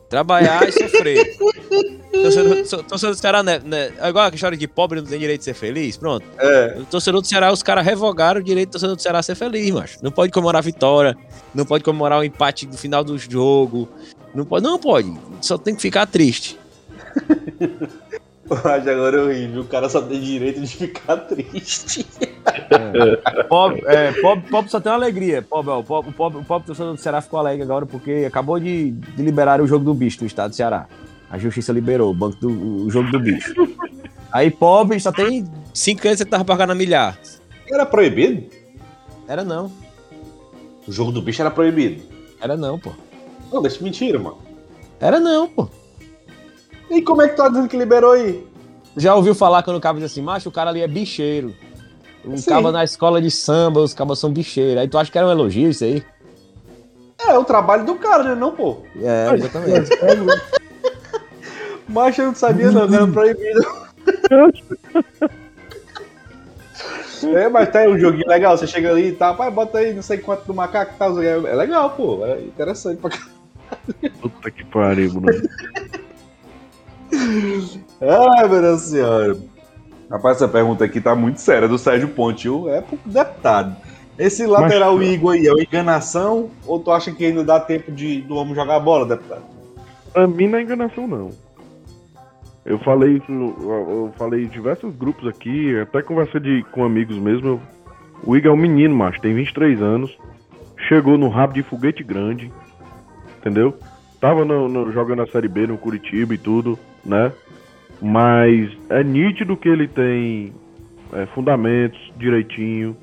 Trabalhar e sofrer. [laughs] torcedor, torcedor do Ceará, né, né, é igual a história de pobre não tem direito de ser feliz, pronto. É. O torcedor do Ceará, os caras revogaram o direito do torcedor do Ceará ser feliz, macho. Não pode comemorar a vitória, não pode comemorar o empate no final do jogo. Não pode, não pode. Só tem que ficar triste. [laughs] Mas agora eu ri, viu? O cara só tem direito de ficar triste. Pobre, é, pobre, pobre só tem uma alegria. Pobre, ó, o, pobre, o, pobre, o pobre torcedor do Ceará ficou alegre agora porque acabou de, de liberar o jogo do bicho do estado do Ceará. A justiça liberou o, banco do, o jogo do bicho. Aí pobre só tem 5 anos que você tava pagando a milhar. Era proibido? Era não. O jogo do bicho era proibido. Era não, pô. Não, deixa mentira, mano. Era não, pô. E como é que tu tá dizendo que liberou aí? Já ouviu falar quando o cara diz assim, macho, o cara ali é bicheiro. Um Sim. na escola de samba, os cabos são bicheiros. Aí tu acha que era um elogio isso aí? É, o trabalho do cara, né? Não, pô. É, exatamente. [laughs] Mas eu não sabia, não, era proibido. [laughs] É, mas tá aí um joguinho legal, você chega ali e tá, pai, bota aí não sei quanto do macaco e tal. É legal, pô, é interessante pra caralho. Puta que pariu, Bruno. Ai, meu Deus senhora. Rapaz, essa pergunta aqui tá muito séria, do Sérgio Ponte, é pro deputado. Esse lateral Igor aí é uma enganação ou tu acha que ainda dá tempo de, do homem jogar bola, deputado? Pra mim não é enganação, não. Eu falei isso, eu falei em diversos grupos aqui, até conversei de, com amigos mesmo. O Igor é um menino, macho, tem 23 anos, chegou no rabo de foguete grande, entendeu? Tava no- no- jogando a Série B no Curitiba e tudo, né? Mas é nítido que ele tem é, fundamentos direitinho,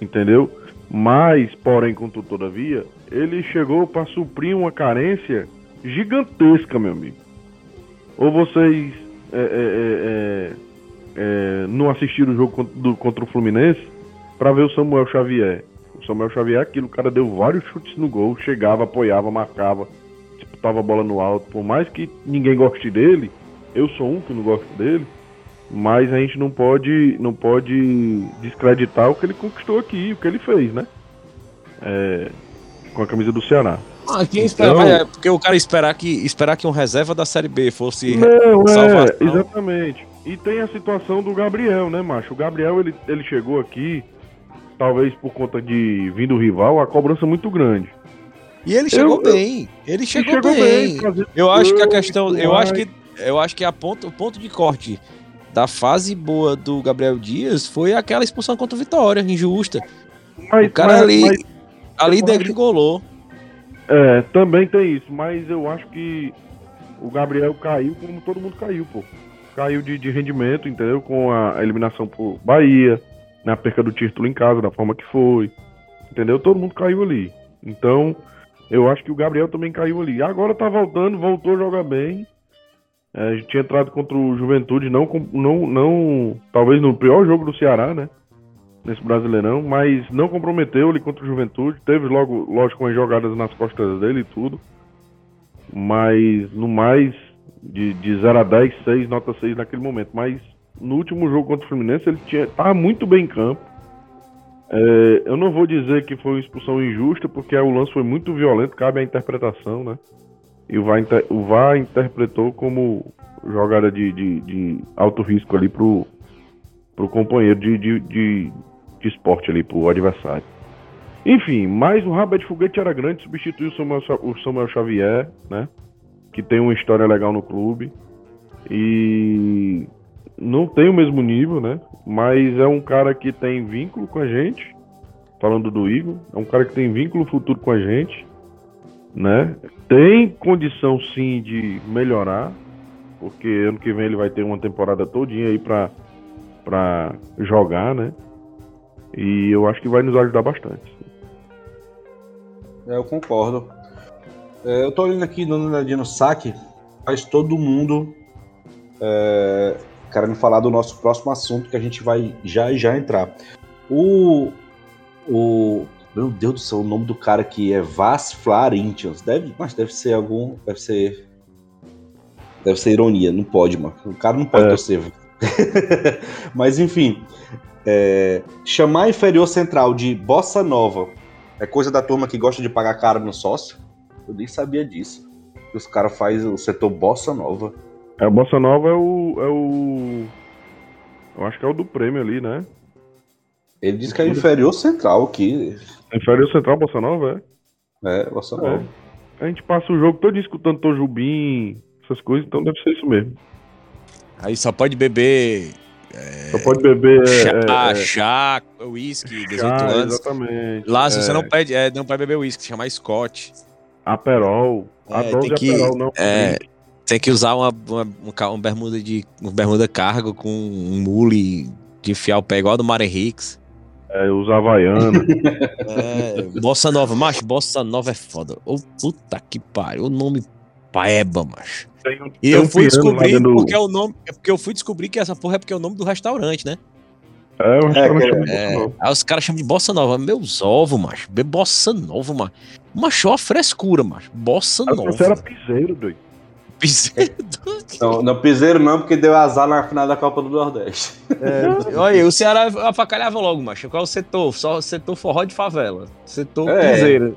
entendeu? Mas, porém, contudo, todavia, ele chegou para suprir uma carência gigantesca, meu amigo. Ou vocês é, é, é, é, é, não assistiram o jogo contra, do- contra o Fluminense para ver o Samuel Xavier. O Samuel Xavier, é aquilo, o cara deu vários chutes no gol, chegava, apoiava, marcava, disputava a bola no alto. Por mais que ninguém goste dele, eu sou um que não gosto dele, mas a gente não pode, não pode descreditar o que ele conquistou aqui, o que ele fez, né? É, com a camisa do Ceará. Ah, quem Então- é porque o cara esperar que, esperar que um reserva da Série B fosse. Não, é, salvação. exatamente. E tem a situação do Gabriel, né, macho? O Gabriel, ele, ele chegou aqui, talvez por conta de vir do rival, a cobrança muito grande. E ele chegou Eu- bem. Ele chegou, chegou bem. bem, Eu acho que a questão. Eu acho que. Eu acho que a ponto, o ponto de corte da fase boa do Gabriel Dias foi aquela expulsão contra o Vitória, injusta. Mas, O cara mas- ali, mas- ali degringolou. é, também tem isso, mas eu acho que o Gabriel caiu como todo mundo caiu, pô. Caiu de, de rendimento, entendeu? Com a eliminação por Bahia, na perca do título em casa, da forma que foi. Entendeu? Todo mundo caiu ali. Então, eu acho que o Gabriel também caiu ali. Agora tá voltando, voltou a jogar bem. É, a gente tinha entrado contra o Juventude, não, não, não. Talvez no pior jogo do Ceará, né? Nesse Brasileirão, mas não comprometeu ele contra o Juventude. Teve logo, lógico, umas jogadas nas costas dele e tudo. Mas no mais, de, de 0 a 10, 6, nota 6 naquele momento. Mas no último jogo contra o Fluminense, ele tinha, tava muito bem em campo. É, eu não vou dizer que foi uma expulsão injusta, porque o lance foi muito violento, cabe à interpretação, né? E o VAR, o VAR interpretou como jogada de, de, de alto risco ali pro, pro companheiro de, de, de, de esporte ali, pro adversário. Enfim, mas o rabo de foguete era grande, substituiu o Samuel, o Samuel Xavier, né? Que tem uma história legal no clube. E não tem o mesmo nível, né? Mas é um cara que tem vínculo com a gente. Falando do Igor, é um cara que tem vínculo futuro com a gente, né? Tem condição sim de melhorar, porque ano que vem ele vai ter uma temporada todinha aí pra, pra jogar, né? E eu acho que vai nos ajudar bastante. É, eu concordo. É, eu tô olhando aqui, uma olhadinha no saque, faz todo mundo é, querendo falar do nosso próximo assunto que a gente vai já e já entrar. O. O. Meu Deus do céu, o nome do cara aqui é Vas Florentians. Deve, mas deve ser algum. Deve ser. Deve ser ironia, não pode, mano. O cara não pode É. torcer. [laughs] mas enfim. é, chamar inferior central de Bossa Nova é coisa da turma que gosta de pagar caro no sócio? Eu nem sabia disso. Que os caras fazem o setor Bossa Nova. É, o Bossa Nova é o. É o. Eu acho que é o do prêmio ali, né? Ele diz que é inferior central aqui. Inferior Central Bossa Nova, é? É, Bossa É. Nova. A gente passa o jogo todo escutando Tojubim, essas coisas, então deve ser isso mesmo. Aí só pode beber Só pode beber. chá, é, é, chá, uísque, 18 chá, anos. Exatamente. Lá, se é, você não pede, é, não pode beber uísque, chama Scott. Aperol. É, a dose tem de que- Aperol, não. é, Tem que usar uma, uma, um ca- um bermuda de um bermuda cargo com um mule de enfiar o pé igual do Mário Henriques. É, os Havaianos. [laughs] É, Bossa Nova, macho, Bossa Nova é foda. Ô, puta que pariu, o nome paeba, macho. Um- E eu fui descobrir dentro porque é o nome, é porque eu fui descobrir que essa porra é porque é o nome do restaurante, né? É, o restaurante que- é muito É, bom. aí os caras chamam de bossa nova. Meus ovos, macho. Be- Bossa nova, macho. Macho, a frescura, macho. Bossa nova. Você era piseiro, doido. Piseiro. Não, não piseiro não, porque deu azar na final da Copa do Nordeste. É, olha, o Ceará afacalhava logo, macho. Qual é o setor? Só setor forró de favela. Setor É. piseiro.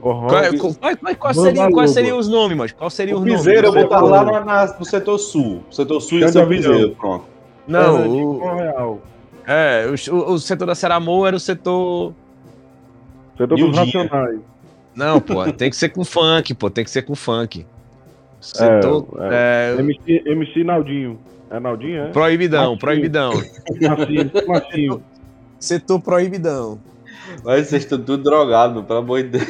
Qual, é- qual- qual- qual- qual seria- quais Lobo. seriam os nomes, macho? Qual seria O os nomes? piseiro eu vou estar lá na- na- no setor sul. Setor sul ia Chão ser de o avião. piseiro, pronto. Não, Fernandinho o, Real. é, o, o- o setor da Ceramô era o setor. Setor E dos? Racionais. Não, pô, tem que ser com funk, pô, tem que ser com funk. Setor. É, é, MC, MC Naldinho. É Naldinho, é? proibidão, Martinho. proibidão. Setor proibidão. Mas vocês estão tudo drogados, pelo amor de Deus.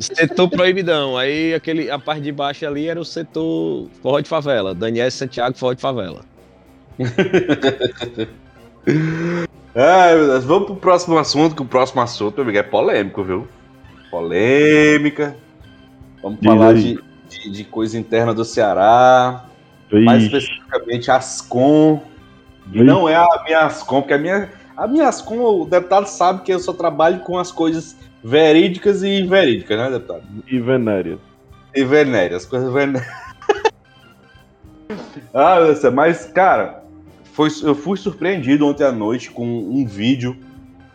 Setor proibidão. Aí aquele, a parte de baixo ali era o setor forró de favela. Daniel Santiago, forró de favela. Ai, [laughs] meu Deus. Vamos pro próximo assunto, que o próximo assunto, meu amigo, é polêmico, viu? Polêmica. Vamos Diz falar aí. de, de, de coisa interna do Ceará. Mais Ixi, especificamente Ascom. E Ixi. não é a minha Ascom, porque a minha, a minha Ascom, o deputado sabe que eu só trabalho com as coisas verídicas e inverídicas, né, deputado? E Venéria. E venéreas, coisas venéreas. [laughs] ah, mas, cara, foi, eu fui surpreendido ontem à noite com um vídeo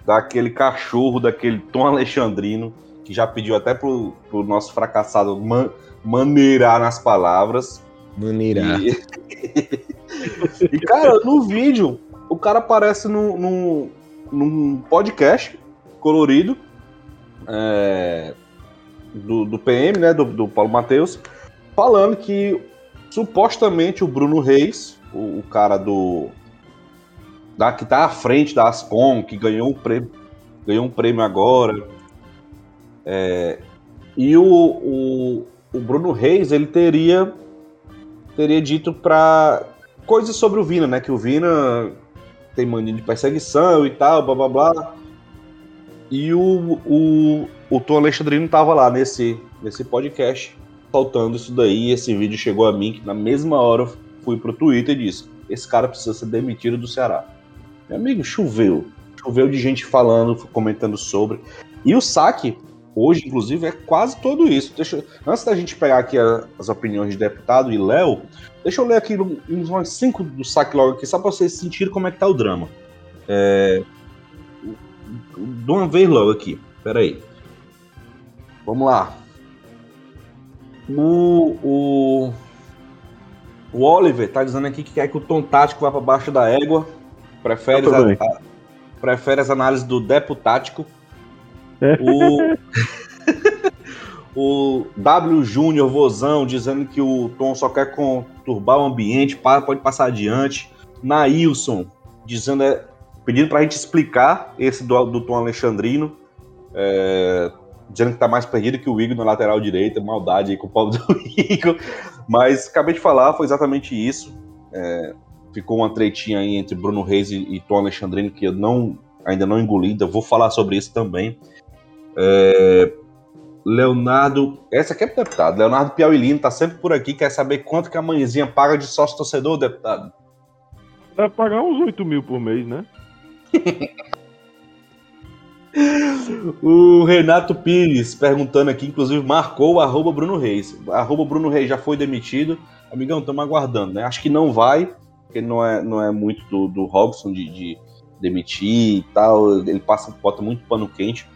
daquele cachorro, daquele Tom Alexandrino, que já pediu até pro, pro nosso fracassado man, maneirar nas palavras. Maneirar. E... [laughs] e, cara, no vídeo, o cara aparece num, num, num podcast colorido é, do, do PM, né? Do, do Paulo Matheus, falando que supostamente o Bruno Reis, o, o cara do. Da, que tá à frente da Ascom, que ganhou um prêmio, ganhou um prêmio agora. É, e o, o, o Bruno Reis, ele teria teria dito pra coisas sobre o Vina, né? Que o Vina tem mania de perseguição e tal, blá blá blá. E o, o, o Tom Alexandrino tava lá nesse, nesse podcast soltando isso daí. Esse vídeo chegou a mim, que na mesma hora eu fui pro Twitter e disse: Esse cara precisa ser demitido do Ceará. Meu amigo, choveu. Choveu de gente falando, comentando sobre. E o saque, hoje, inclusive, é quase todo isso. Deixa, antes da gente pegar aqui as opiniões de deputado e Léo, deixa eu ler aqui uns umas cinco do saque logo aqui, só pra vocês sentirem como é que tá o drama. É, de uma vez logo aqui, peraí. Vamos lá. O, o, o Oliver tá dizendo aqui que quer que o tom tático vá pra baixo da égua. Prefere, também. a- prefere as análises do Depo tático. O, [laughs] o W Júnior Vozão dizendo que o Tom só quer conturbar o ambiente, pode passar adiante. Nailson dizendo, é, pedindo pra gente explicar esse do, do Tom Alexandrino. é, dizendo que tá mais perdido que o Igor na lateral direita, maldade aí com o pobre do [laughs] Igor. Mas acabei de falar, foi exatamente isso. É, ficou uma tretinha aí entre Bruno Reis e, e Tom Alexandrino que eu não, ainda não engoli, ainda vou falar sobre isso também. É, Leonardo, essa aqui é pro deputado. Leonardo Piauilino tá sempre por aqui, quer saber quanto que a mãezinha paga de sócio torcedor, deputado? Deve pagar uns 8 mil por mês, né? [laughs] O Renato Pires perguntando aqui, inclusive marcou o arroba Bruno Reis. Arroba Bruno Reis já foi demitido. Amigão, estamos aguardando, né? Acho que não vai, porque não é, não é muito do, do Robson de, de demitir e tal. Ele passa, bota muito pano quente,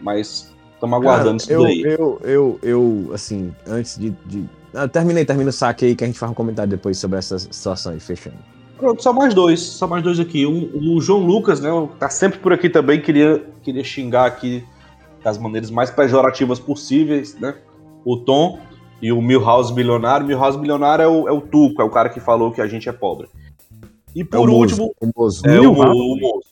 mas estamos aguardando isso eu, daí. Eu, eu, eu, assim, antes de. de... Ah, terminei, termina o saque aí que a gente faz um comentário depois sobre essa situação aí, fechando. Pronto, só mais dois, só mais dois aqui. Um, o João Lucas, né? Tá sempre por aqui também, queria, queria xingar aqui das maneiras mais pejorativas possíveis, né? O Tom e o Milhouse Milionário. Milhouse Milionário é o, é o Tuco, é o cara que falou que a gente é pobre. E por É o último, Mozo, o Mozo. é o, Milhouse? o moço.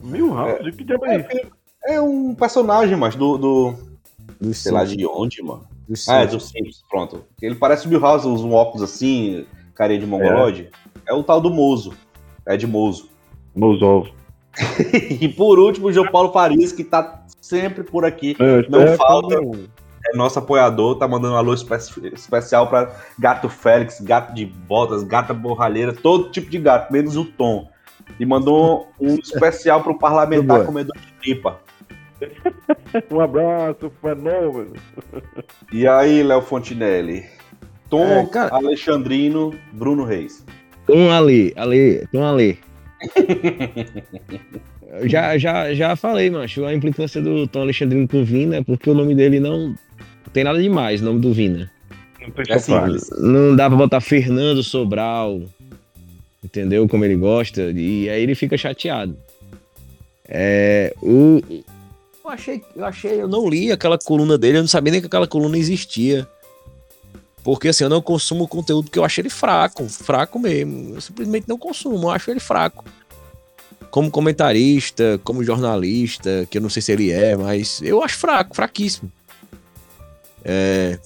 Mil reais? Que diabo é isso? É, um personagem, mas do, do. Sei lá de onde, mano. Ah, é, do Simpsons, pronto. Ele parece o Bill House, usa um óculos assim, carinha de mongolode. É. é o tal do Mozo. É de Mozo. Mozov. [laughs] e por último, o João Paulo Paris, que tá sempre por aqui. É, não é falta. É nosso apoiador, tá mandando um alô espe especial para gato Félix, gato de botas, gata borralheira, todo tipo de gato, menos o Tom. E mandou um [laughs] especial pro parlamentar comedor de tripa. [laughs] um abraço, fenômeno. E aí, Léo Fontinelli? Tom é, cara... Alexandrino, Bruno Reis. Tom Ali, Ali, Tom Ali. [laughs] já, já, já falei, macho, a implicância do Tom Alexandrino com o Vina é porque o nome dele não tem nada demais, o nome do Vina. É assim, não dá pra botar Fernando Sobral, entendeu? Como ele gosta, e aí ele fica chateado. É, o, eu achei, eu achei, eu não li aquela coluna dele, eu não sabia nem que aquela coluna existia. Porque assim, eu não consumo conteúdo que eu acho ele fraco, fraco mesmo. Eu simplesmente não consumo, eu acho ele fraco. Como comentarista, como jornalista, que eu não sei se ele é, mas eu acho fraco, fraquíssimo. É,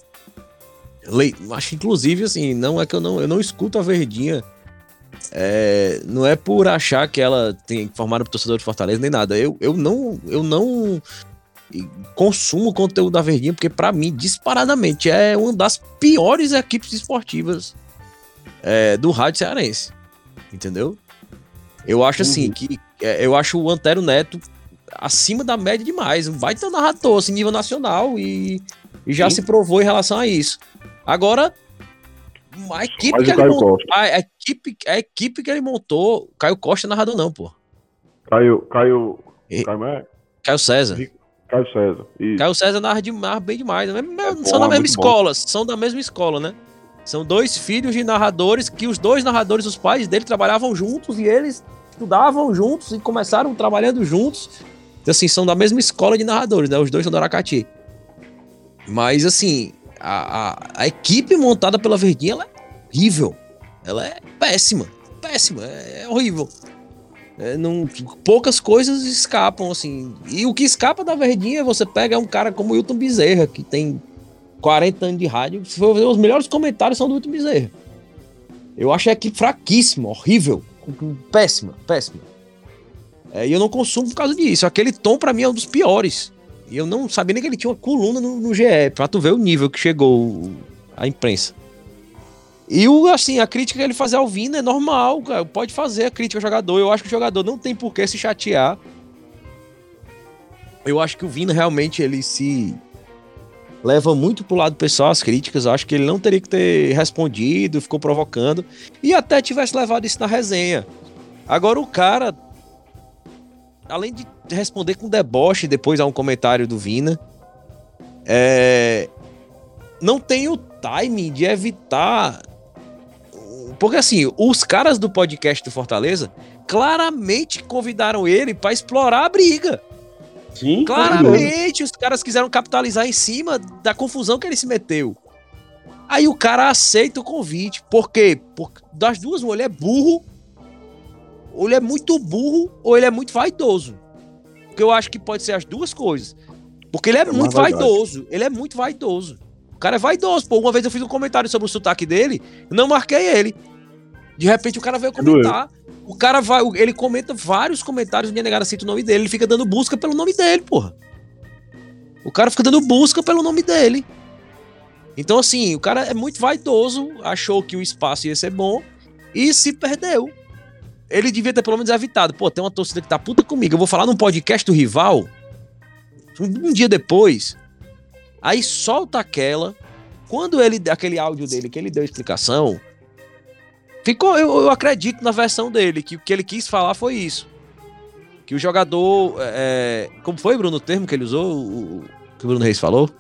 acho inclusive assim, não é que eu não, eu não escuto a Verdinha. É, não é por achar que ela tem formado um torcedor de Fortaleza nem nada. Eu, eu não eu não consumo conteúdo da Verdinha, porque para mim, disparadamente, é uma das piores equipes esportivas é, do rádio cearense. Entendeu? Eu acho assim uhum. que é, eu acho o Antero Neto acima da média demais. Um baita narrador, assim, nível nacional, e, e já Sim. se provou em relação a isso. Agora, a equipe, que ele montou, a, equipe, a equipe que ele montou, Caio Costa é narrador, não, pô. Caio. Caio. Caio, é? Caio César. Caio César. Isso. Caio César narra, de, narra bem demais. Né? É são da mesma escola, bom. são da mesma escola, né? São dois filhos de narradores que os dois narradores, os pais dele, trabalhavam juntos e eles estudavam juntos e começaram trabalhando juntos. Então, assim, são da mesma escola de narradores, né? Os dois são do Aracati. Mas, assim, a, a, a equipe montada pela Verdinha, ela é horrível. Ela é péssima. Péssima. É, é horrível. É, não, poucas coisas escapam, assim. E o que escapa da verdinha, você pega um cara como o Wilton Bezerra, que tem 40 anos de rádio. Se for ver, os melhores comentários são do Wilton Bezerra. Eu acho a equipe fraquíssima, horrível, péssima, péssima. É, e eu não consumo por causa disso. Aquele tom, para mim, é um dos piores. E eu não sabia nem que ele tinha uma coluna no, no GE, pra tu ver o nível que chegou a imprensa. E o, assim, a crítica que ele fazer ao Vina é normal, cara. Pode fazer a crítica ao jogador. Eu acho que o jogador não tem por que se chatear. Eu acho que o Vina realmente ele se leva muito pro lado pessoal as críticas. Eu acho que ele não teria que ter respondido, ficou provocando. E até tivesse levado isso na resenha. Agora o cara, além de responder com deboche depois a um comentário do Vina, é, não tem o timing de evitar porque assim, os caras do podcast do Fortaleza claramente convidaram ele para explorar a briga. Sim, claramente os caras quiseram capitalizar em cima da confusão que ele se meteu. Aí o cara aceita o convite. Por quê? Porque das duas, ou ele é burro, ou ele é muito burro, ou ele é muito vaidoso. Porque eu acho que pode ser as duas coisas. Porque ele é, é muito vaidoso. Ele é muito vaidoso. O cara é vaidoso. Pô, uma vez eu fiz um comentário sobre o sotaque dele, não marquei ele. De repente o cara veio comentar. O cara vai, ele comenta vários comentários, o negada cita o nome dele, ele fica dando busca pelo nome dele, porra. O cara fica dando busca pelo nome dele. Então, assim, o cara é muito vaidoso, achou que o espaço ia ser bom e se perdeu. Ele devia ter pelo menos evitado. Pô, tem uma torcida que tá puta comigo. Eu vou falar num podcast do rival. Um dia depois, Aí solta aquela. Quando ele. Aquele áudio dele que ele deu explicação. Ficou. Eu, eu acredito na versão dele, que o que ele quis falar foi isso. Que o jogador. É, como foi, Bruno, o termo que ele usou? O, que o Bruno Reis falou?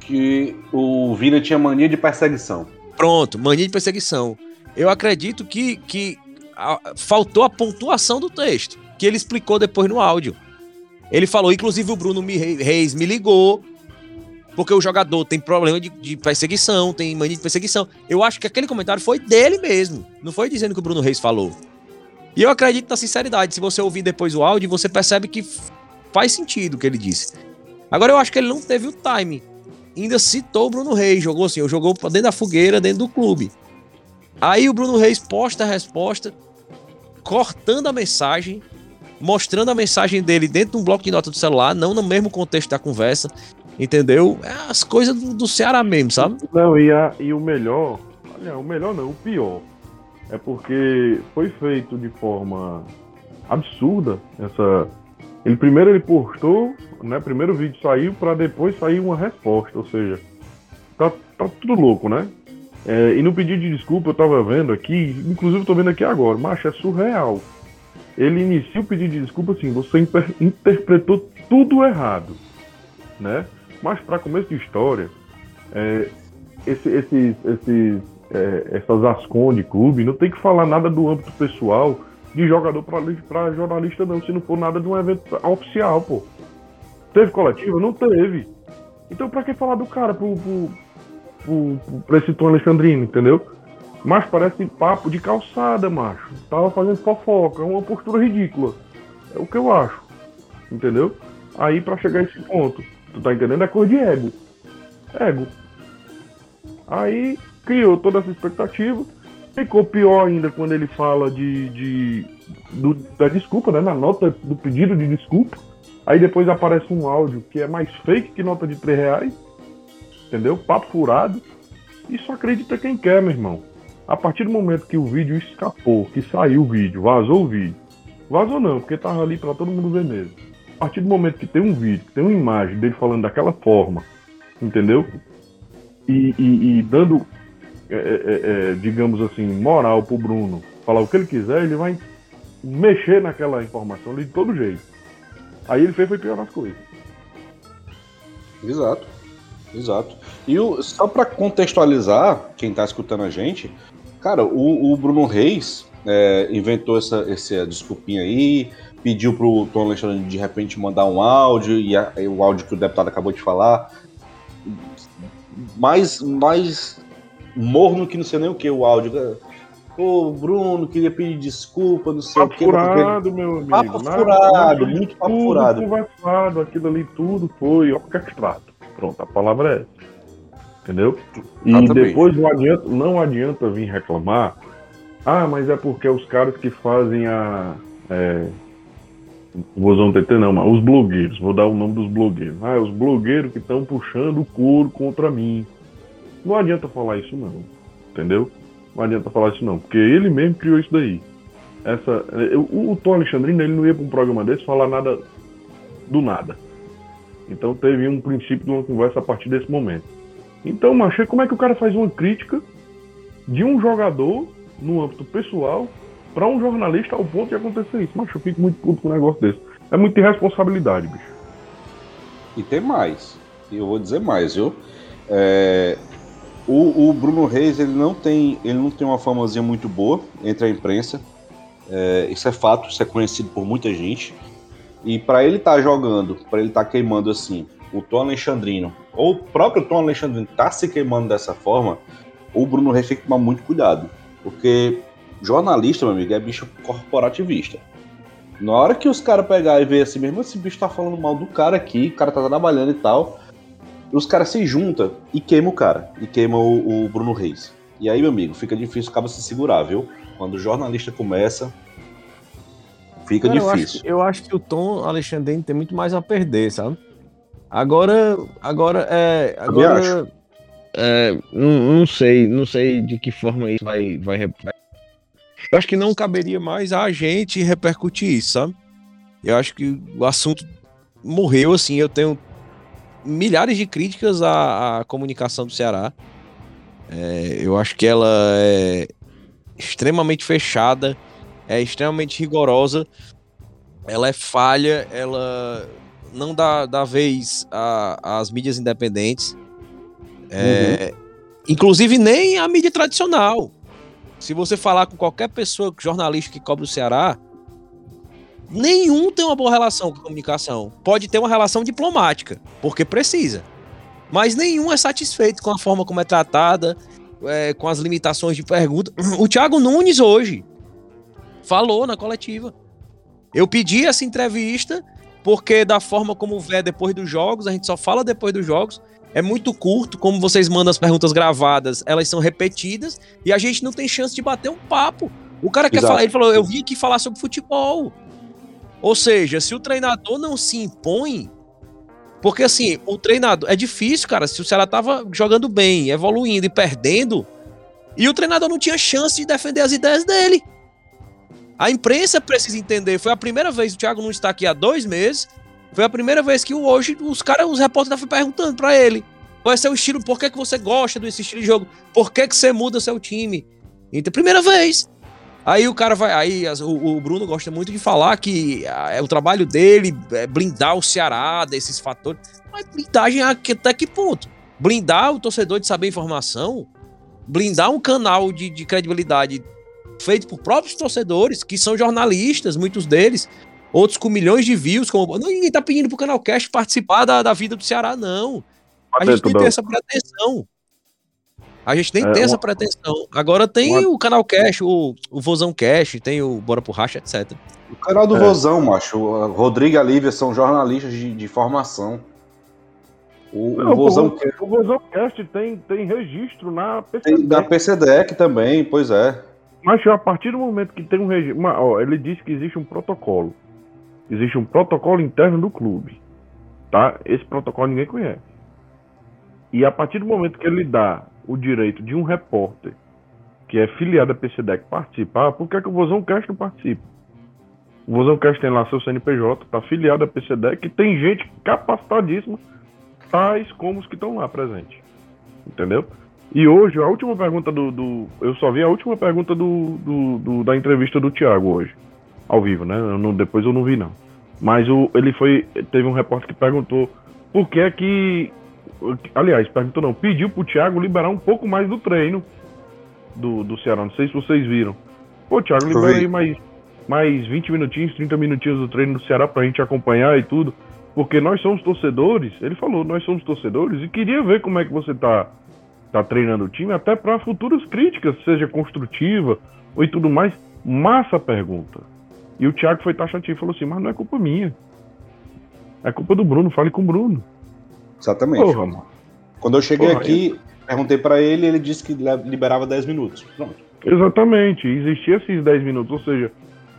Que o Vina tinha mania de perseguição. Pronto, mania de perseguição. Eu acredito que, que a, faltou a pontuação do texto, que ele explicou depois no áudio. Ele falou, inclusive o Bruno Reis me ligou porque o jogador tem problema de, de, perseguição, tem mania de perseguição. Eu acho que aquele comentário foi dele mesmo, não foi dizendo que o Bruno Reis falou. E eu acredito na sinceridade. Se você ouvir depois o áudio, você percebe que faz sentido o que ele disse. Agora eu acho que ele não teve o time ainda citou o Bruno Reis, jogou assim, jogou dentro da fogueira, dentro do clube. Aí o Bruno Reis posta a resposta, cortando a mensagem, mostrando a mensagem dele dentro de um bloco de nota do celular, não no mesmo contexto da conversa, entendeu? É as coisas do, do Ceará mesmo, sabe? Não, e, a, e o melhor, olha, o melhor não, o pior, é porque foi feito de forma absurda essa. Ele primeiro ele postou, né? Primeiro o vídeo saiu para depois sair uma resposta, ou seja, tá, tá tudo louco, né? É, e no pedido de desculpa eu tava vendo aqui, inclusive eu tô vendo aqui agora, macho, é surreal. Ele inicia o pedido de desculpa assim, você inter interpretou tudo errado, né? Mas para começo de história, é, esse, esses, esses, é, essas de clube não tem que falar nada do âmbito pessoal de jogador para jornalista, não, se não for nada de um evento oficial, pô. Teve coletiva? Não teve. Então, pra que falar do cara pro, pro, pro, pro, esse Tom Alexandrino, entendeu? Mas parece papo de calçada, macho. Tava fazendo fofoca, é uma postura ridícula. É o que eu acho. Entendeu? Aí, para chegar a esse ponto, tu tá entendendo? É cor de ego. Ego. Aí criou toda essa expectativa. Ficou pior ainda quando ele fala de, de do, da desculpa, né? Na nota do pedido de desculpa. Aí depois aparece um áudio que é mais fake que nota de 3 reais. Entendeu? Papo furado. Só acredita quem quer, meu irmão. A partir do momento que o vídeo escapou, que saiu o vídeo, vazou o vídeo. Vazou não, porque tava ali para todo mundo ver mesmo. A partir do momento que tem um vídeo, que tem uma imagem dele falando daquela forma, entendeu? E, e, e dando é, é, é, é, digamos assim, moral pro Bruno falar o que ele quiser, ele vai mexer naquela informação ali de todo jeito. Aí ele fez foi piorar as coisas. Exato. Exato. E o, só para contextualizar quem tá escutando a gente, cara, o, o Bruno Reis é, inventou essa, essa desculpinha aí, pediu pro Tom Alexandre de repente mandar um áudio, e, a, o áudio que o deputado acabou de falar. Mais, mais morno que não sei nem o que o áudio. Ô, Bruno, queria pedir desculpa, não sei papo o que. Furado, meu amigo. Papo furado, muito papo tudo furado. conversado, aquilo ali tudo foi orquestrado. Pronto, a palavra é essa. Entendeu? E Exatamente. depois não adianta, não adianta vir reclamar. Ah, mas é porque os caras que fazem a. É, vou usar um TT não, mas os blogueiros, vou dar o nome dos blogueiros. Ah, os blogueiros que estão puxando o couro contra mim. Não adianta falar isso não, entendeu? Não adianta falar isso não, porque ele mesmo criou isso daí. Essa, eu- o, o Tom Alexandrino ele não ia para um programa desse falar nada do nada. Então teve um princípio de uma conversa a partir desse momento. Então, macho, como é que o cara faz uma crítica de um jogador no âmbito pessoal para um jornalista ao ponto de acontecer isso? Macho, eu fico muito puto com um negócio desse. É muita irresponsabilidade, bicho. E tem mais. E eu vou dizer mais, viu? É, o, o Bruno Reis ele não tem ele não tem uma famazinha muito boa entre a imprensa. É, isso é fato, isso é conhecido por muita gente. E para ele estar jogando, para ele estar queimando assim, o Tom Alexandrino, ou o próprio Tom Alexandrino tá se queimando dessa forma, o Bruno Reis tem que tomar muito cuidado. Porque jornalista, meu amigo, é bicho corporativista. Na hora que os caras pegar e ver assim, mesmo esse bicho tá falando mal do cara aqui, o cara tá trabalhando e tal, os caras se juntam e queimam o cara, e queimam o, o Bruno Reis. E aí, meu amigo, fica difícil acaba se segurar, viu? Quando o jornalista começa, fica Cara, eu, acho, difícil. que- eu acho que o Tom Alexandrino tem muito mais a perder, sabe? Agora, agora é, agora é, não, não sei, não sei de que forma isso vai, vai, vai- Eu acho que não caberia mais a gente repercutir isso, sabe? Eu acho que o assunto morreu assim. Eu tenho milhares de críticas à, à comunicação do Ceará. É, eu acho que ela é extremamente fechada, é extremamente rigorosa, ela é falha, ela não dá, dá vez às mídias independentes, É, inclusive nem a mídia tradicional. Se você falar com qualquer pessoa, jornalista que cobre o Ceará, nenhum tem uma boa relação com a comunicação. Pode ter uma relação diplomática, porque precisa. Mas nenhum é satisfeito com a forma como é tratada, é, com as limitações de pergunta. O Thiago Nunes hoje falou na coletiva. Eu pedi essa entrevista porque da forma como vê depois dos jogos, a gente só fala depois dos jogos. é muito curto, como vocês mandam as perguntas gravadas, elas são repetidas e a gente não tem chance de bater um papo. O cara quer Exato. falar, ele falou, eu vim aqui falar sobre futebol. Ou seja, se o treinador não se impõe, porque assim, o treinador é difícil, cara, se o Ceará tava jogando bem, evoluindo e perdendo, e o treinador não tinha chance de defender as ideias dele. A imprensa precisa entender. Foi a primeira vez, o Thiago não está aqui há dois meses. Foi a primeira vez que hoje os caras, os repórteres estavam perguntando pra ele. Qual é seu estilo? Por que, que você gosta desse estilo de jogo? Por que, que você muda seu time? Então, primeira vez. Aí o cara vai. Aí o, Bruno gosta muito de falar que ah, é o trabalho dele é blindar o Ceará desses fatores. Mas blindagem que- até que ponto? Blindar o torcedor de saber informação? Blindar um canal de, de credibilidade feito por próprios torcedores, que são jornalistas, muitos deles, outros com milhões de views. Como... Não, ninguém tá pedindo pro Canal Cast participar da, da vida do Ceará, não. A gente nem tem essa pretensão. A gente nem É, tem essa pretensão. Agora tem uma- o Canal Cash, o, o Vozão Cash, tem o Bora pro Racha, etc. O canal do É. Vozão, macho. o Rodrigo e a Lívia são jornalistas de, de formação. O, Não, o Vozão o, o Vozão Cast tem, tem registro na tem PCD. da PCDEC também, pois é. Mas a partir do momento que tem um. Ó, ele disse que existe um protocolo. Existe um protocolo interno do clube. Tá? Esse protocolo ninguém conhece. E a partir do momento que ele dá o direito de um repórter que é filiado à PCDEC participar, por que, é que o Vozão Cast não participa? O Vozão Cast tem lá seu CNPJ, tá filiado à PCDEC e tem gente capacitadíssima, tais como os que estão lá presentes. Entendeu? E hoje, a última pergunta do. do- eu só vi a última pergunta do, do- do- da entrevista do Thiago hoje. Ao vivo, né? Eu não- depois eu não vi, não. Mas o, ele foi. Teve um repórter que perguntou por que é que. Aliás, perguntou não, pediu pro Thiago liberar um pouco mais do treino do, do Ceará. Não sei se vocês viram. Pô, Thiago, libera aí mais, mais 20 minutinhos, 30 minutinhos do treino do Ceará pra gente acompanhar e tudo. Porque nós somos torcedores, ele falou, nós somos torcedores e queria ver como é que você tá, tá treinando o time, até para futuras críticas, seja construtiva ou e tudo mais. Massa a pergunta. E o Thiago foi taxativo e falou assim: Mas não é culpa minha. É culpa do Bruno, fale com o Bruno. Exatamente. Porra, mano. Quando eu cheguei Porra, aqui, perguntei pra ele, ele disse que liberava 10 minutos. Pronto. Exatamente, existia esses 10 minutos, ou seja,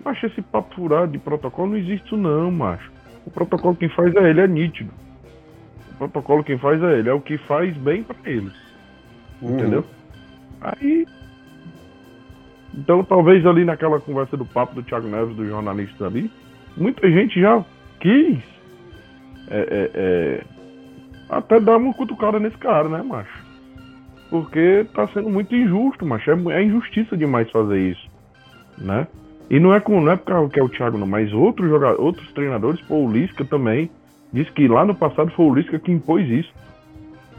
macho, esse papo furado de protocolo não existe isso não, macho. O protocolo quem faz é ele, é nítido. O protocolo quem faz é ele, é o que faz bem pra ele. Entendeu? Aí. Então, talvez ali naquela conversa do papo do Thiago Neves, dos jornalistas ali, muita gente já quis é, é, é, até dar uma cutucada nesse cara, né, macho? Porque tá sendo muito injusto, macho. É, é injustiça demais fazer isso, né? E não é, com, não é porque é o Thiago, não, mas outros, jogadores, outros treinadores, pô, o Lisca também, disse que lá no passado foi o Lisca que impôs isso.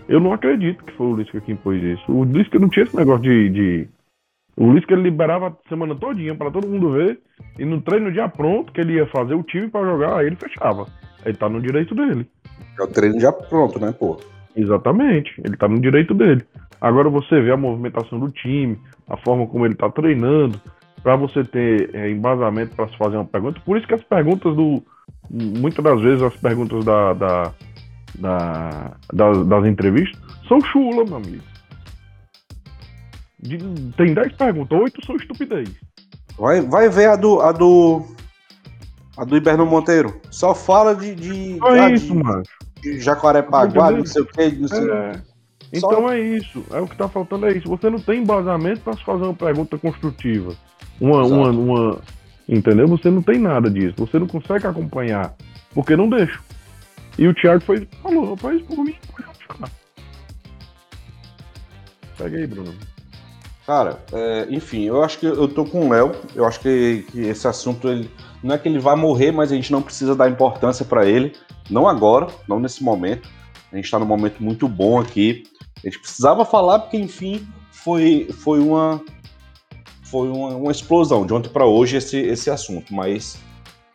Eu não acredito que foi o Lisca que impôs isso. O Lisca não tinha esse negócio de. de... O Lisca ele liberava a semana todinha para todo mundo ver. E no treino dia pronto, que ele ia fazer o time para jogar, aí ele fechava. Ele tá no direito dele. É o treino já pronto, né, pô? Exatamente. Ele tá no direito dele. Agora você vê a movimentação do time, a forma como ele tá treinando, para você ter é, embasamento para se fazer uma pergunta. Por isso que as perguntas do. Muitas das vezes as perguntas da, da, da- das, das entrevistas são chula, meu amigo. De- tem 10 perguntas, 8 são estupidez. Vai, vai ver a do. A do. A do Iberno Monteiro. Só fala de. de, Não é ah, isso, de, mano. de Jacarepaguá, não sei o que, não sei É. Então é isso. É o que tá faltando é isso. Você não tem embasamento para se fazer uma pergunta construtiva. Uma, Exato. uma, uma. Entendeu? Você não tem nada disso. Você não consegue acompanhar. Porque não deixa. E o Thiago foi, falou, faz por mim. Pega aí, Bruno. Cara, é, enfim, eu acho que eu tô com o Léo. Eu acho que, que esse assunto, ele, não é que ele vai morrer, mas a gente não precisa dar importância pra ele. Não agora, não nesse momento. A gente tá num momento muito bom aqui. A gente precisava falar porque, enfim, foi, foi uma foi uma, uma explosão de ontem pra hoje esse, esse assunto. Mas,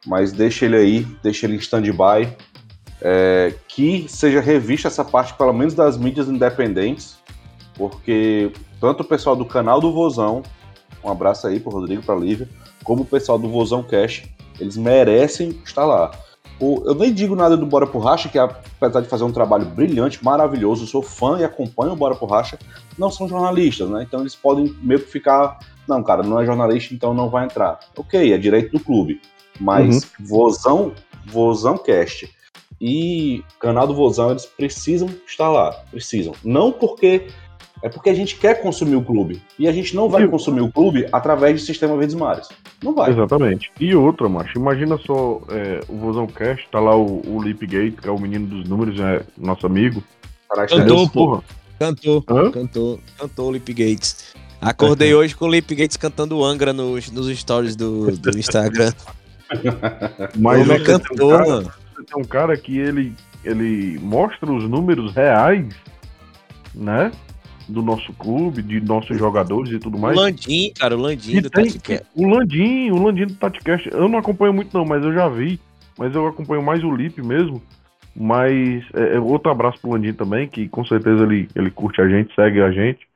mas deixa ele aí, deixa ele em stand-by. É, que seja revista essa parte, pelo menos das mídias independentes, porque tanto o pessoal do canal do Vozão, um abraço aí pro Rodrigo, pra Lívia, como o pessoal do Vozão Cash, eles merecem estar lá. O- eu nem digo nada do Bora por Racha, que apesar de fazer um trabalho brilhante, maravilhoso, eu sou fã e acompanho o Bora por Racha, não são jornalistas, né? Então eles podem meio que ficar. Não, cara, não é jornalista, então não vai entrar. Ok, é direito do clube. Mas Vozão, Vozão Cast e canal do Vozão, eles precisam estar lá. Precisam. Não porque. É porque a gente quer consumir o clube. E a gente não vai E- consumir o clube através do sistema Verdes Mares. Não vai. Exatamente. E outra, macho, imagina só é, o Vozão Cast, tá lá o, o Lip Gate, que é o menino dos números, é nosso amigo. Cara, Cantor, Entendeu? pô. Porra. Cantou, Hã? cantou, cantou o Lip Gates. Acordei [laughs] hoje com o Lip Gates cantando Angra nos, nos stories do, do Instagram. Mas é um cantor, cara- mano. Você tem um cara que ele, ele mostra os números reais, né? Do nosso clube, de nossos jogadores e tudo O mais. Landim, cara, o Landim E do tem Tati o Landim, o Landim do TatiCast, eu não acompanho muito não, mas eu já vi. Mas eu acompanho mais o Lip mesmo. Mas é, é, outro abraço pro Landim também, que com certeza ele, ele curte a gente, segue a gente.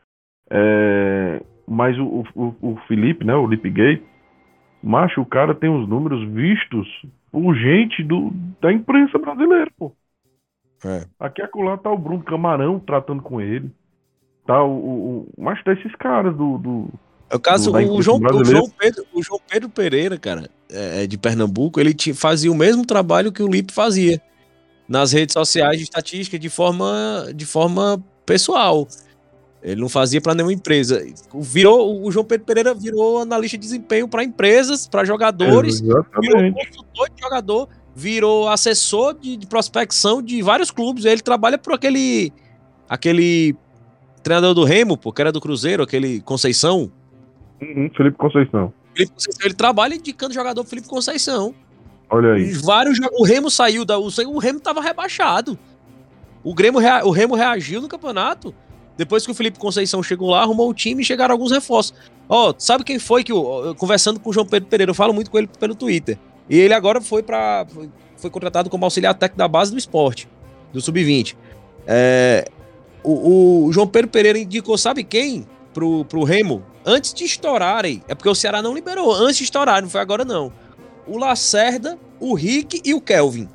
É, mas o, o, o Felipe, né, o Lip Gay, macho, o cara tem os números vistos por gente do, da imprensa brasileira, pô. É. Aqui acolá tá o Bruno Camarão tratando com ele. Tá o, o, o mas tá esses caras do, do, É o caso, da o João, o. João Pedro, o João Pedro Pereira, cara, é, é de Pernambuco, ele ti- fazia o mesmo trabalho que o Lip fazia nas redes sociais de estatística de forma, de forma pessoal. Ele não fazia para nenhuma empresa. Virou, o João Pedro Pereira virou analista de desempenho para empresas, para jogadores, virou Exatamente. consultor de jogador, virou assessor de, de prospecção de vários clubes. Ele trabalha por aquele aquele treinador do Remo, pô, que era do Cruzeiro, aquele Conceição. Uhum, Felipe Conceição. Felipe Conceição, ele trabalha indicando jogador Felipe Conceição. Olha aí. Vários o Remo saiu da o, o Remo tava rebaixado. O Grêmio o Remo reagiu no campeonato. Depois que o Felipe Conceição chegou lá, arrumou o time e chegaram alguns reforços. Ó, sabe quem foi que conversando com o João Pedro Pereira, eu falo muito com ele pelo Twitter. E ele agora foi para foi, foi contratado como auxiliar técnico da base do esporte, do sub-20. É, o, o João Pedro Pereira indicou, sabe quem? Pro, pro Remo, antes de estourarem. É porque o Ceará não liberou, antes de estourar, não foi agora não. O Lacerda, o Rick e o Kelvin.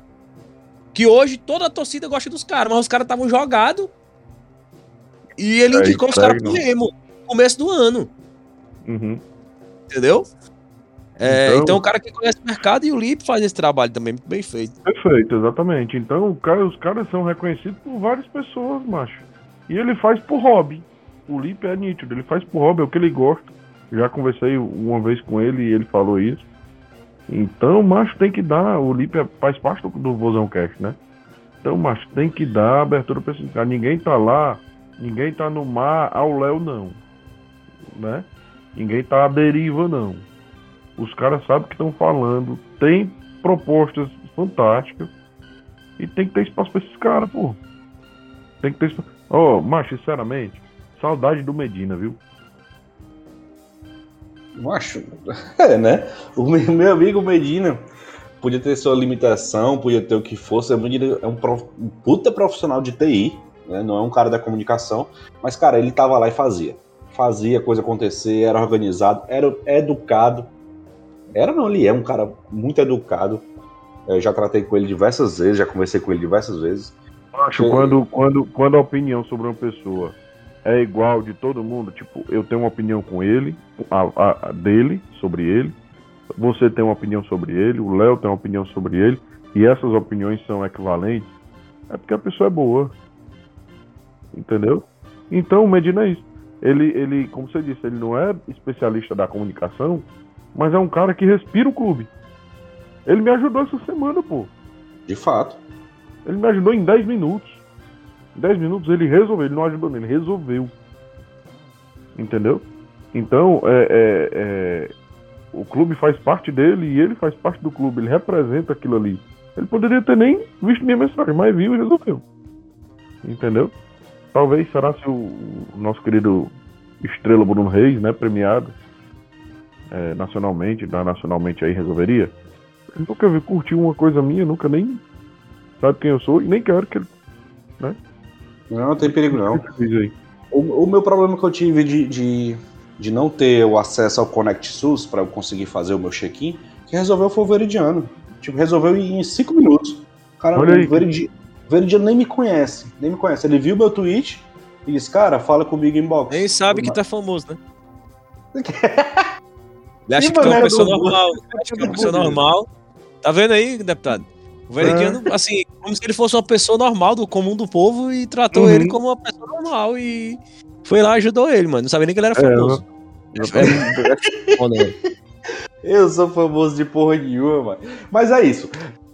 Que hoje toda a torcida gosta dos caras, mas os caras estavam jogados. E ele indicou os caras pro. Remo, no começo do ano, Uhum. entendeu? É, Então- então, o cara que conhece o mercado e o Lip faz esse trabalho também, muito bem feito. Perfeito, exatamente. Então cara- os caras são reconhecidos por várias pessoas, macho. E ele faz por hobby. O Lipe é nítido, ele faz por hobby, é o que ele gosta. Já conversei uma vez com ele e ele falou isso. Então, macho, tem que dar. O Lipe é- faz parte do, do Vozão Cast, né? Então, macho, tem que dar abertura pra esse cara. Ninguém tá lá, ninguém tá no mar ao léu, não. Né? Ninguém tá à deriva, não. Os caras sabem o que estão falando, tem propostas fantásticas e tem que ter espaço pra esses caras, pô. Tem que ter espaço. Ó, macho, sinceramente, saudade do Medina, viu? Não acho. [laughs] É, né? O meu, amigo Medina podia ter sua limitação, podia ter o que fosse. O Medina é um, prof- puta profissional de TI, né? Não é um cara da comunicação. Mas, cara, ele tava lá e fazia. Fazia a coisa acontecer, era organizado, era educado. Era não, ele é um cara muito educado. Eu já tratei com ele diversas vezes, já conversei com ele diversas vezes. Macho, Sim. quando, quando, quando a opinião sobre uma pessoa é igual de todo mundo, tipo, eu tenho uma opinião com ele, a- a dele, sobre ele, você tem uma opinião sobre ele, o Léo tem uma opinião sobre ele, e essas opiniões são equivalentes, é porque a pessoa é boa. Entendeu? Então o Medina é isso. Ele, ele, como você disse, ele não é especialista da comunicação, mas é um cara que respira o clube. Ele me ajudou essa semana, pô. De fato. Ele me ajudou em 10 minutos. Em 10 minutos ele resolveu, ele não ajudou, ele resolveu. Entendeu? Então, é, é, é, o clube faz parte dele e ele faz parte do clube, ele representa aquilo ali. Ele poderia ter nem visto minha mensagem, mas viu e resolveu. Entendeu? Talvez, será se o, o nosso querido Estrela Bruno Reis, né, premiado é, nacionalmente, da nacionalmente aí, resolveria? Ele nunca vi- curtiu uma coisa minha, nunca nem sabe quem eu sou e nem quero que ele Não, não tem perigo não. O, o meu problema que eu tive de, de, de não ter o acesso ao Connect SUS para eu conseguir fazer o meu check-in, quem resolveu foi o Veridiano. Tipo, resolveu em 5 minutos. Cara, Olha aí. O Veridiano, nem me conhece. Nem me conhece. Ele viu meu tweet e disse, cara, fala comigo em box. Nem sabe que tá famoso, né? [laughs] Ele acha Que é uma maneira pessoa normal. Acha que é uma pessoa normal. Tá vendo aí, deputado? O Veridiano, É. assim, como se ele fosse uma pessoa normal, do comum do povo, e tratou Uhum. ele como uma pessoa normal e foi lá e ajudou ele, mano. Não sabia nem que ele era famoso. É, é foda, velho. Eu sou famoso de porra nenhuma, mano. Mas é isso.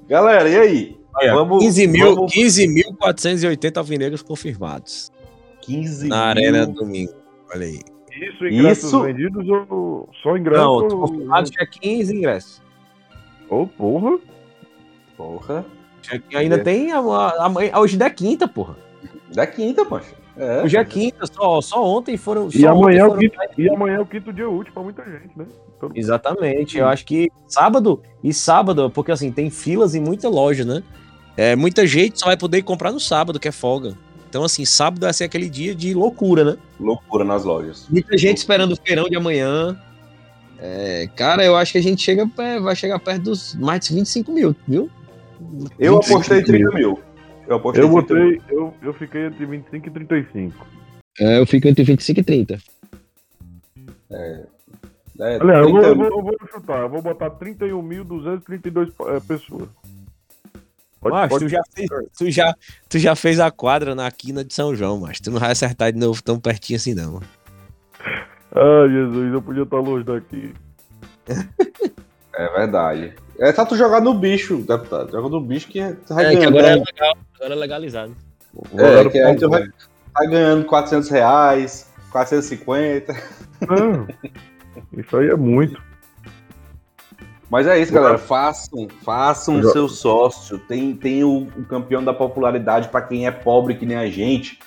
Galera, e aí? Vamos, 15 mil, vamos- 15.480 alvinegros confirmados 15 na mil. Arena domingo. Olha aí. Isso, ingressos Isso- vendidos ou só ingressos? Não, ou... confirmados já 15 ingressos. Ô, porra. Porra. Já- Ainda É. tem a, a, a- hoje é quinta, porra. Da quinta, mancha. É. Hoje é quinta, só, só ontem foram. E só amanhã, é o ontem foram- quinto, e amanhã é o quinto dia útil pra muita gente, né? Todo- Exatamente. Eu acho que sábado e sábado, porque assim, tem filas em muita loja, né? É, muita gente só vai poder comprar no sábado, que é folga. Então, assim, sábado vai ser aquele dia de loucura, né? Loucura nas lojas. Muita gente esperando o feirão de amanhã. É, cara, eu acho que a gente chega, vai chegar perto dos mais de 25 mil, viu? Eu 25 apostei 30 mil. Eu apostei Eu 30 mil. botei, eu, eu fiquei entre 25 e 35. É, eu fico entre 25 e 30. É, Aliás, eu vou, 30 eu mil. vou, eu vou chutar, eu vou botar 31.232 é, pessoas. Pode, Mas pode- tu já, fez, tu, já, tu já fez a quadra na quina de São João, mas tu não vai acertar de novo tão pertinho assim, não. [laughs] Ai, Jesus, eu podia estar longe daqui. [laughs] É verdade. É só tu jogar no bicho, deputado. Joga no bicho que tu vai É, que ganhando. agora é né? legal, agora é legalizado. É, que aí tu vai, vai ganhando 400 reais, 450. Não, isso aí é muito. Mas é isso, galera. Façam, façam o seu sócio. Tem, tem o, o campeão da popularidade para quem é pobre que nem a gente.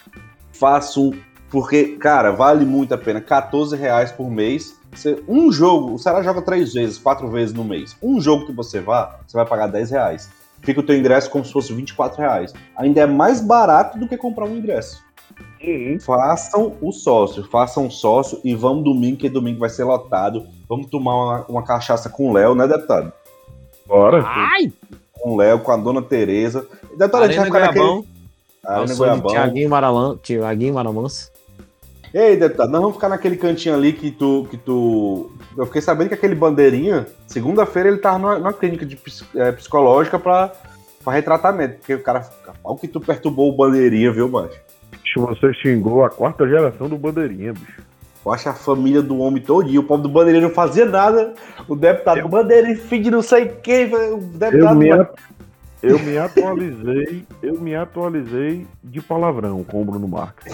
Façam, porque, cara, vale muito a pena. 14 reais por mês. Você- um jogo, o Ceará joga três vezes, quatro vezes no mês. Um jogo que você vá, você vai pagar 10 reais. Fica o teu ingresso como se fosse 24 reais. Ainda é mais barato do que comprar um ingresso. Façam o sócio, façam o sócio e vamos domingo, que domingo vai ser lotado. Vamos tomar uma, uma cachaça com o Léo, né, deputado? Bora. Ai! Com o Léo, com a dona Tereza. Deputado, a gente vai Arena ficar naquele. Goiabão. Arena sou de Goiabão. Tiaguinho Maralan, Tiaguinho Maramanso. Ei, deputado, nós vamos ficar naquele cantinho ali que tu. Que tu... Eu fiquei sabendo que aquele bandeirinha, segunda-feira ele tava numa, numa clínica de é, psicológica pra, pra retratamento. Porque o cara. Olha o que tu perturbou o bandeirinha, viu? Bicho, você xingou a quarta geração do Bandeirinha, bicho. Eu acho a família do homem todinho. O pobre do bandeirinha não fazia nada. O deputado, bandeirinha, filho de não sei quem. O Eu deputado. me, a- eu me atualizei, eu me atualizei de palavrão com o Bruno Marques.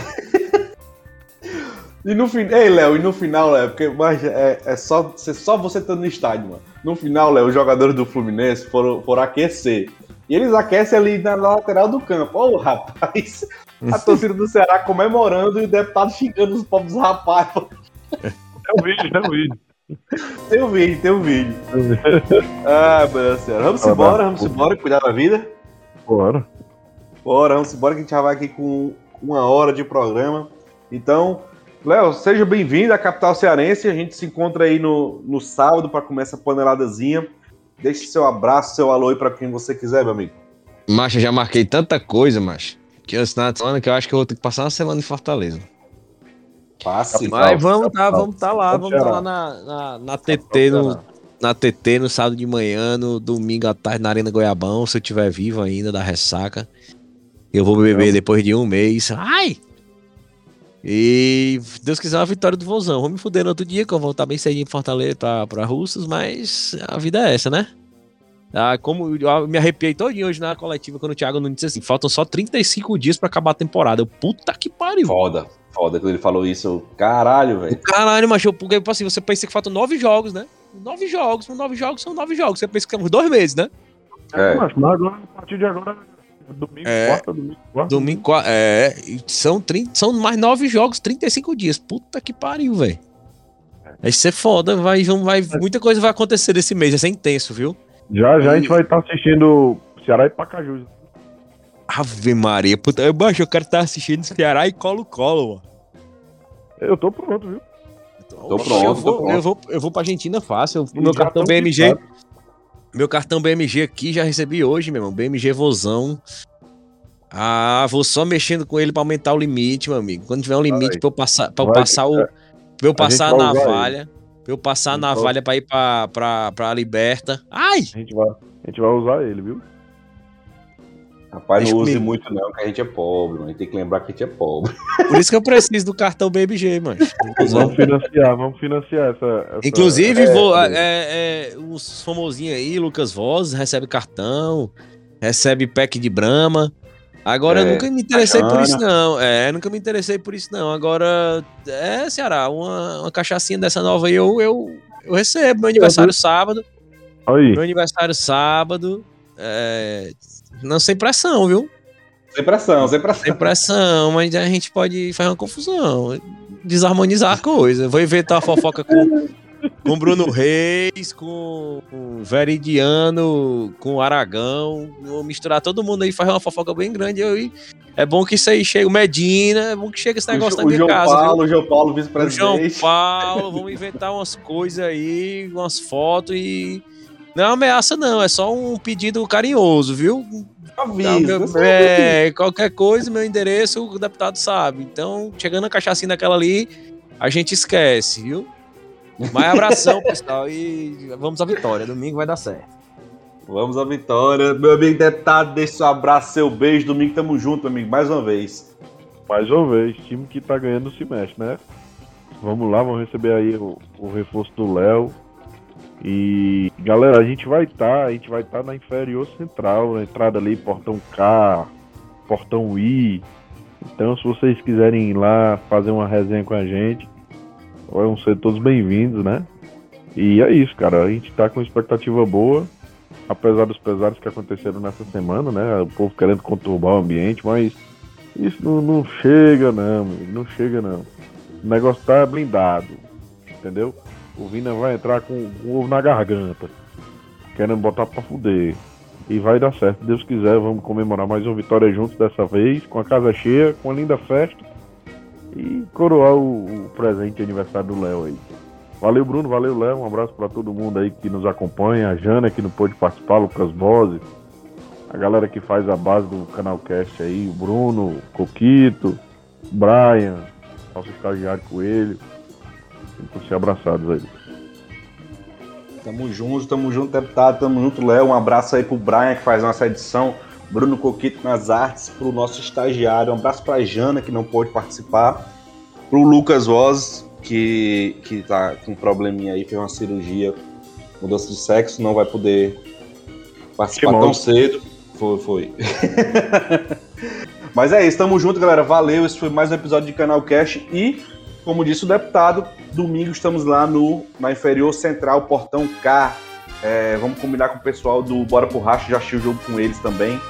E no final. Ei, Léo, e no final, Léo, porque mas, é, é só, é só você estando no estádio, mano. No final, Léo, os jogadores do Fluminense foram, foram aquecer. E eles aquecem ali na lateral do campo. Ô, rapaz, a [laughs] torcida do Ceará comemorando e o deputado xingando os pobres rapazes. É o vídeo, é o vídeo. Tem o vídeo, tem o vídeo. [laughs] Ah, meu Deus do céu. Vamos embora, vamos embora, cuidar da vida. Bora. Bora, vamos embora que a gente já vai aqui com uma hora de programa. Então, Léo, seja bem-vindo à capital cearense. A gente se encontra aí no, no sábado para comer essa paneladazinha. Deixe seu abraço, seu alô aí para quem você quiser, meu amigo. Macho, eu já marquei tanta coisa, macho. Que final de semana que eu acho que eu vou ter que passar uma semana em Fortaleza. Passe. Mas vamos tá, vamos tá lá, vamos tá lá na, na, na TT, no, na TT no sábado de manhã, no domingo à tarde na Arena Goiabão, se eu tiver vivo ainda da ressaca. Eu vou beber depois de um mês. Ai! E Deus quiser uma vitória do Vozão. Vou me fuder no outro dia, que eu vou voltar bem cedinho em Fortaleza pra, pra Russos, mas a vida é essa, né? Ah, como eu me arrepiei todinho hoje na coletiva quando o Thiago Nunes disse assim: faltam só 35 dias pra acabar a temporada. Eu, puta que pariu. Foda, foda. Quando ele falou isso, caralho, velho. Caralho, macho, porque tipo assim, você pensa que faltam nove jogos, né? Nove jogos, nove jogos, são nove jogos. Você pensa que temos dois meses, né? É. Mas agora, a partir de agora, domingo, É. quarta, domingo, quarta. Domingo, qua- é, e são, 30, são mais nove jogos, 35 dias. Puta que pariu, velho. Vai ser foda, vai, vai, muita coisa vai acontecer nesse mês, vai ser intenso, viu? Já já a gente vai estar assistindo Ceará e Pacajus. Ave Maria, puta, eu, macho, eu quero estar assistindo Ceará e Colo-Colo, mano. Eu tô pronto, viu? Tô pronto, eu, tô vou, pronto. eu, vou, eu vou pra Argentina fácil. E meu cartão tão BMG. Meu cartão BMG aqui já recebi hoje, meu irmão. BMG Vozão. Ah, vou só mexendo com ele pra aumentar o limite, meu amigo. Quando tiver um limite Vai. pra eu passar, Vai, passar o. cara. Pra eu passar a navalha. Pra eu passar a navalha pra ir pra, pra, pra Liberta. Ai! A gente vai, a gente vai usar ele, viu? Rapaz, Deixa não use comigo. muito não, que a gente é pobre, mano. Tem que lembrar que a gente é pobre. [laughs] Por isso que eu preciso do cartão BMG, mano. Vamos financiar, vamos financiar essa. essa- Inclusive, é, vou, é. é, é, os famosinhos aí, Lucas Voz, recebe cartão, recebe pack de Brahma. Agora, É, eu nunca me interessei por isso, não. É, nunca me interessei por isso, não. Agora, é, Ceará, uma, uma cachaçinha dessa nova aí eu, eu, eu recebo. Meu aniversário sábado. Aí, Meu aniversário sábado. É, não sem pressão, viu? Sem pressão, sem pressão. Sem pressão, mas a gente pode fazer uma confusão, desarmonizar a coisa. Vou inventar uma fofoca com, com Bruno Reis, com o Veridiano, com o Aragão. Vou misturar todo mundo aí, fazer uma fofoca bem grande. aí. é bom que isso aí chegue. O Medina, é bom que chegue esse negócio o, na o minha João casa. Paulo, o João Paulo, O João vice-presidente. Paulo, vamos inventar umas coisas aí, umas fotos e. Não é uma ameaça, não, é só um pedido carinhoso, viu? Tá, você avisa. é, qualquer coisa, meu endereço, o deputado sabe. Então, chegando a cachaçinha daquela ali, a gente esquece, viu? Mas abração, [laughs] pessoal, e vamos à vitória. Domingo vai dar certo. Vamos à vitória. Meu amigo deputado, deixa seu abraço, seu beijo. Domingo tamo junto, amigo, mais uma vez. mais uma vez, time que tá ganhando se mexe, né? Vamos lá, vamos receber aí o, o reforço do Léo. E galera, a gente vai estar, a gente vai estar na inferior central, na entrada ali, portão K, portão I. Então, se vocês quiserem ir lá fazer uma resenha com a gente, vão ser todos bem-vindos, né? E é isso, cara. A gente tá com expectativa boa, apesar dos pesares que aconteceram nessa semana, né? O povo querendo conturbar o ambiente, mas isso não, não chega, não, não chega, não. O negócio tá blindado, entendeu? O Vina vai entrar com o ovo na garganta, querendo botar pra fuder. E vai dar certo, Deus quiser, vamos comemorar mais uma vitória juntos dessa vez, com a casa cheia, com a linda festa e coroar o, o presente aniversário do Léo aí. Valeu, Bruno, valeu, Léo, um abraço pra todo mundo aí que nos acompanha, a Jana que não pôde participar, Lucas Bose, a galera que faz a base do canal Cast aí, o Bruno, Coquito, Brian, nosso estagiário Coelho. Então se abraçados aí. Tamo junto, tamo junto, deputado, tamo junto, Léo. Um abraço aí pro Brian, que faz nossa edição. Bruno Coquito nas artes, pro nosso estagiário. Um abraço pra Jana, que não pôde participar. Pro Lucas Voz, que, que tá com um probleminha aí, fez uma cirurgia, mudança de sexo, não vai poder participar tão cedo. Foi, foi. [laughs] Mas é isso, tamo junto, galera. Valeu. Esse foi mais um episódio de Canal Cash. E, como disse o deputado, domingo estamos lá no, na Inferior Central, Portão K. É, vamos combinar com o pessoal do Bora pro Racho, já assisti o jogo com eles também.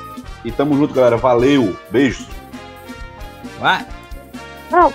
E tamo junto, galera. Valeu. Beijos. Vai! Não.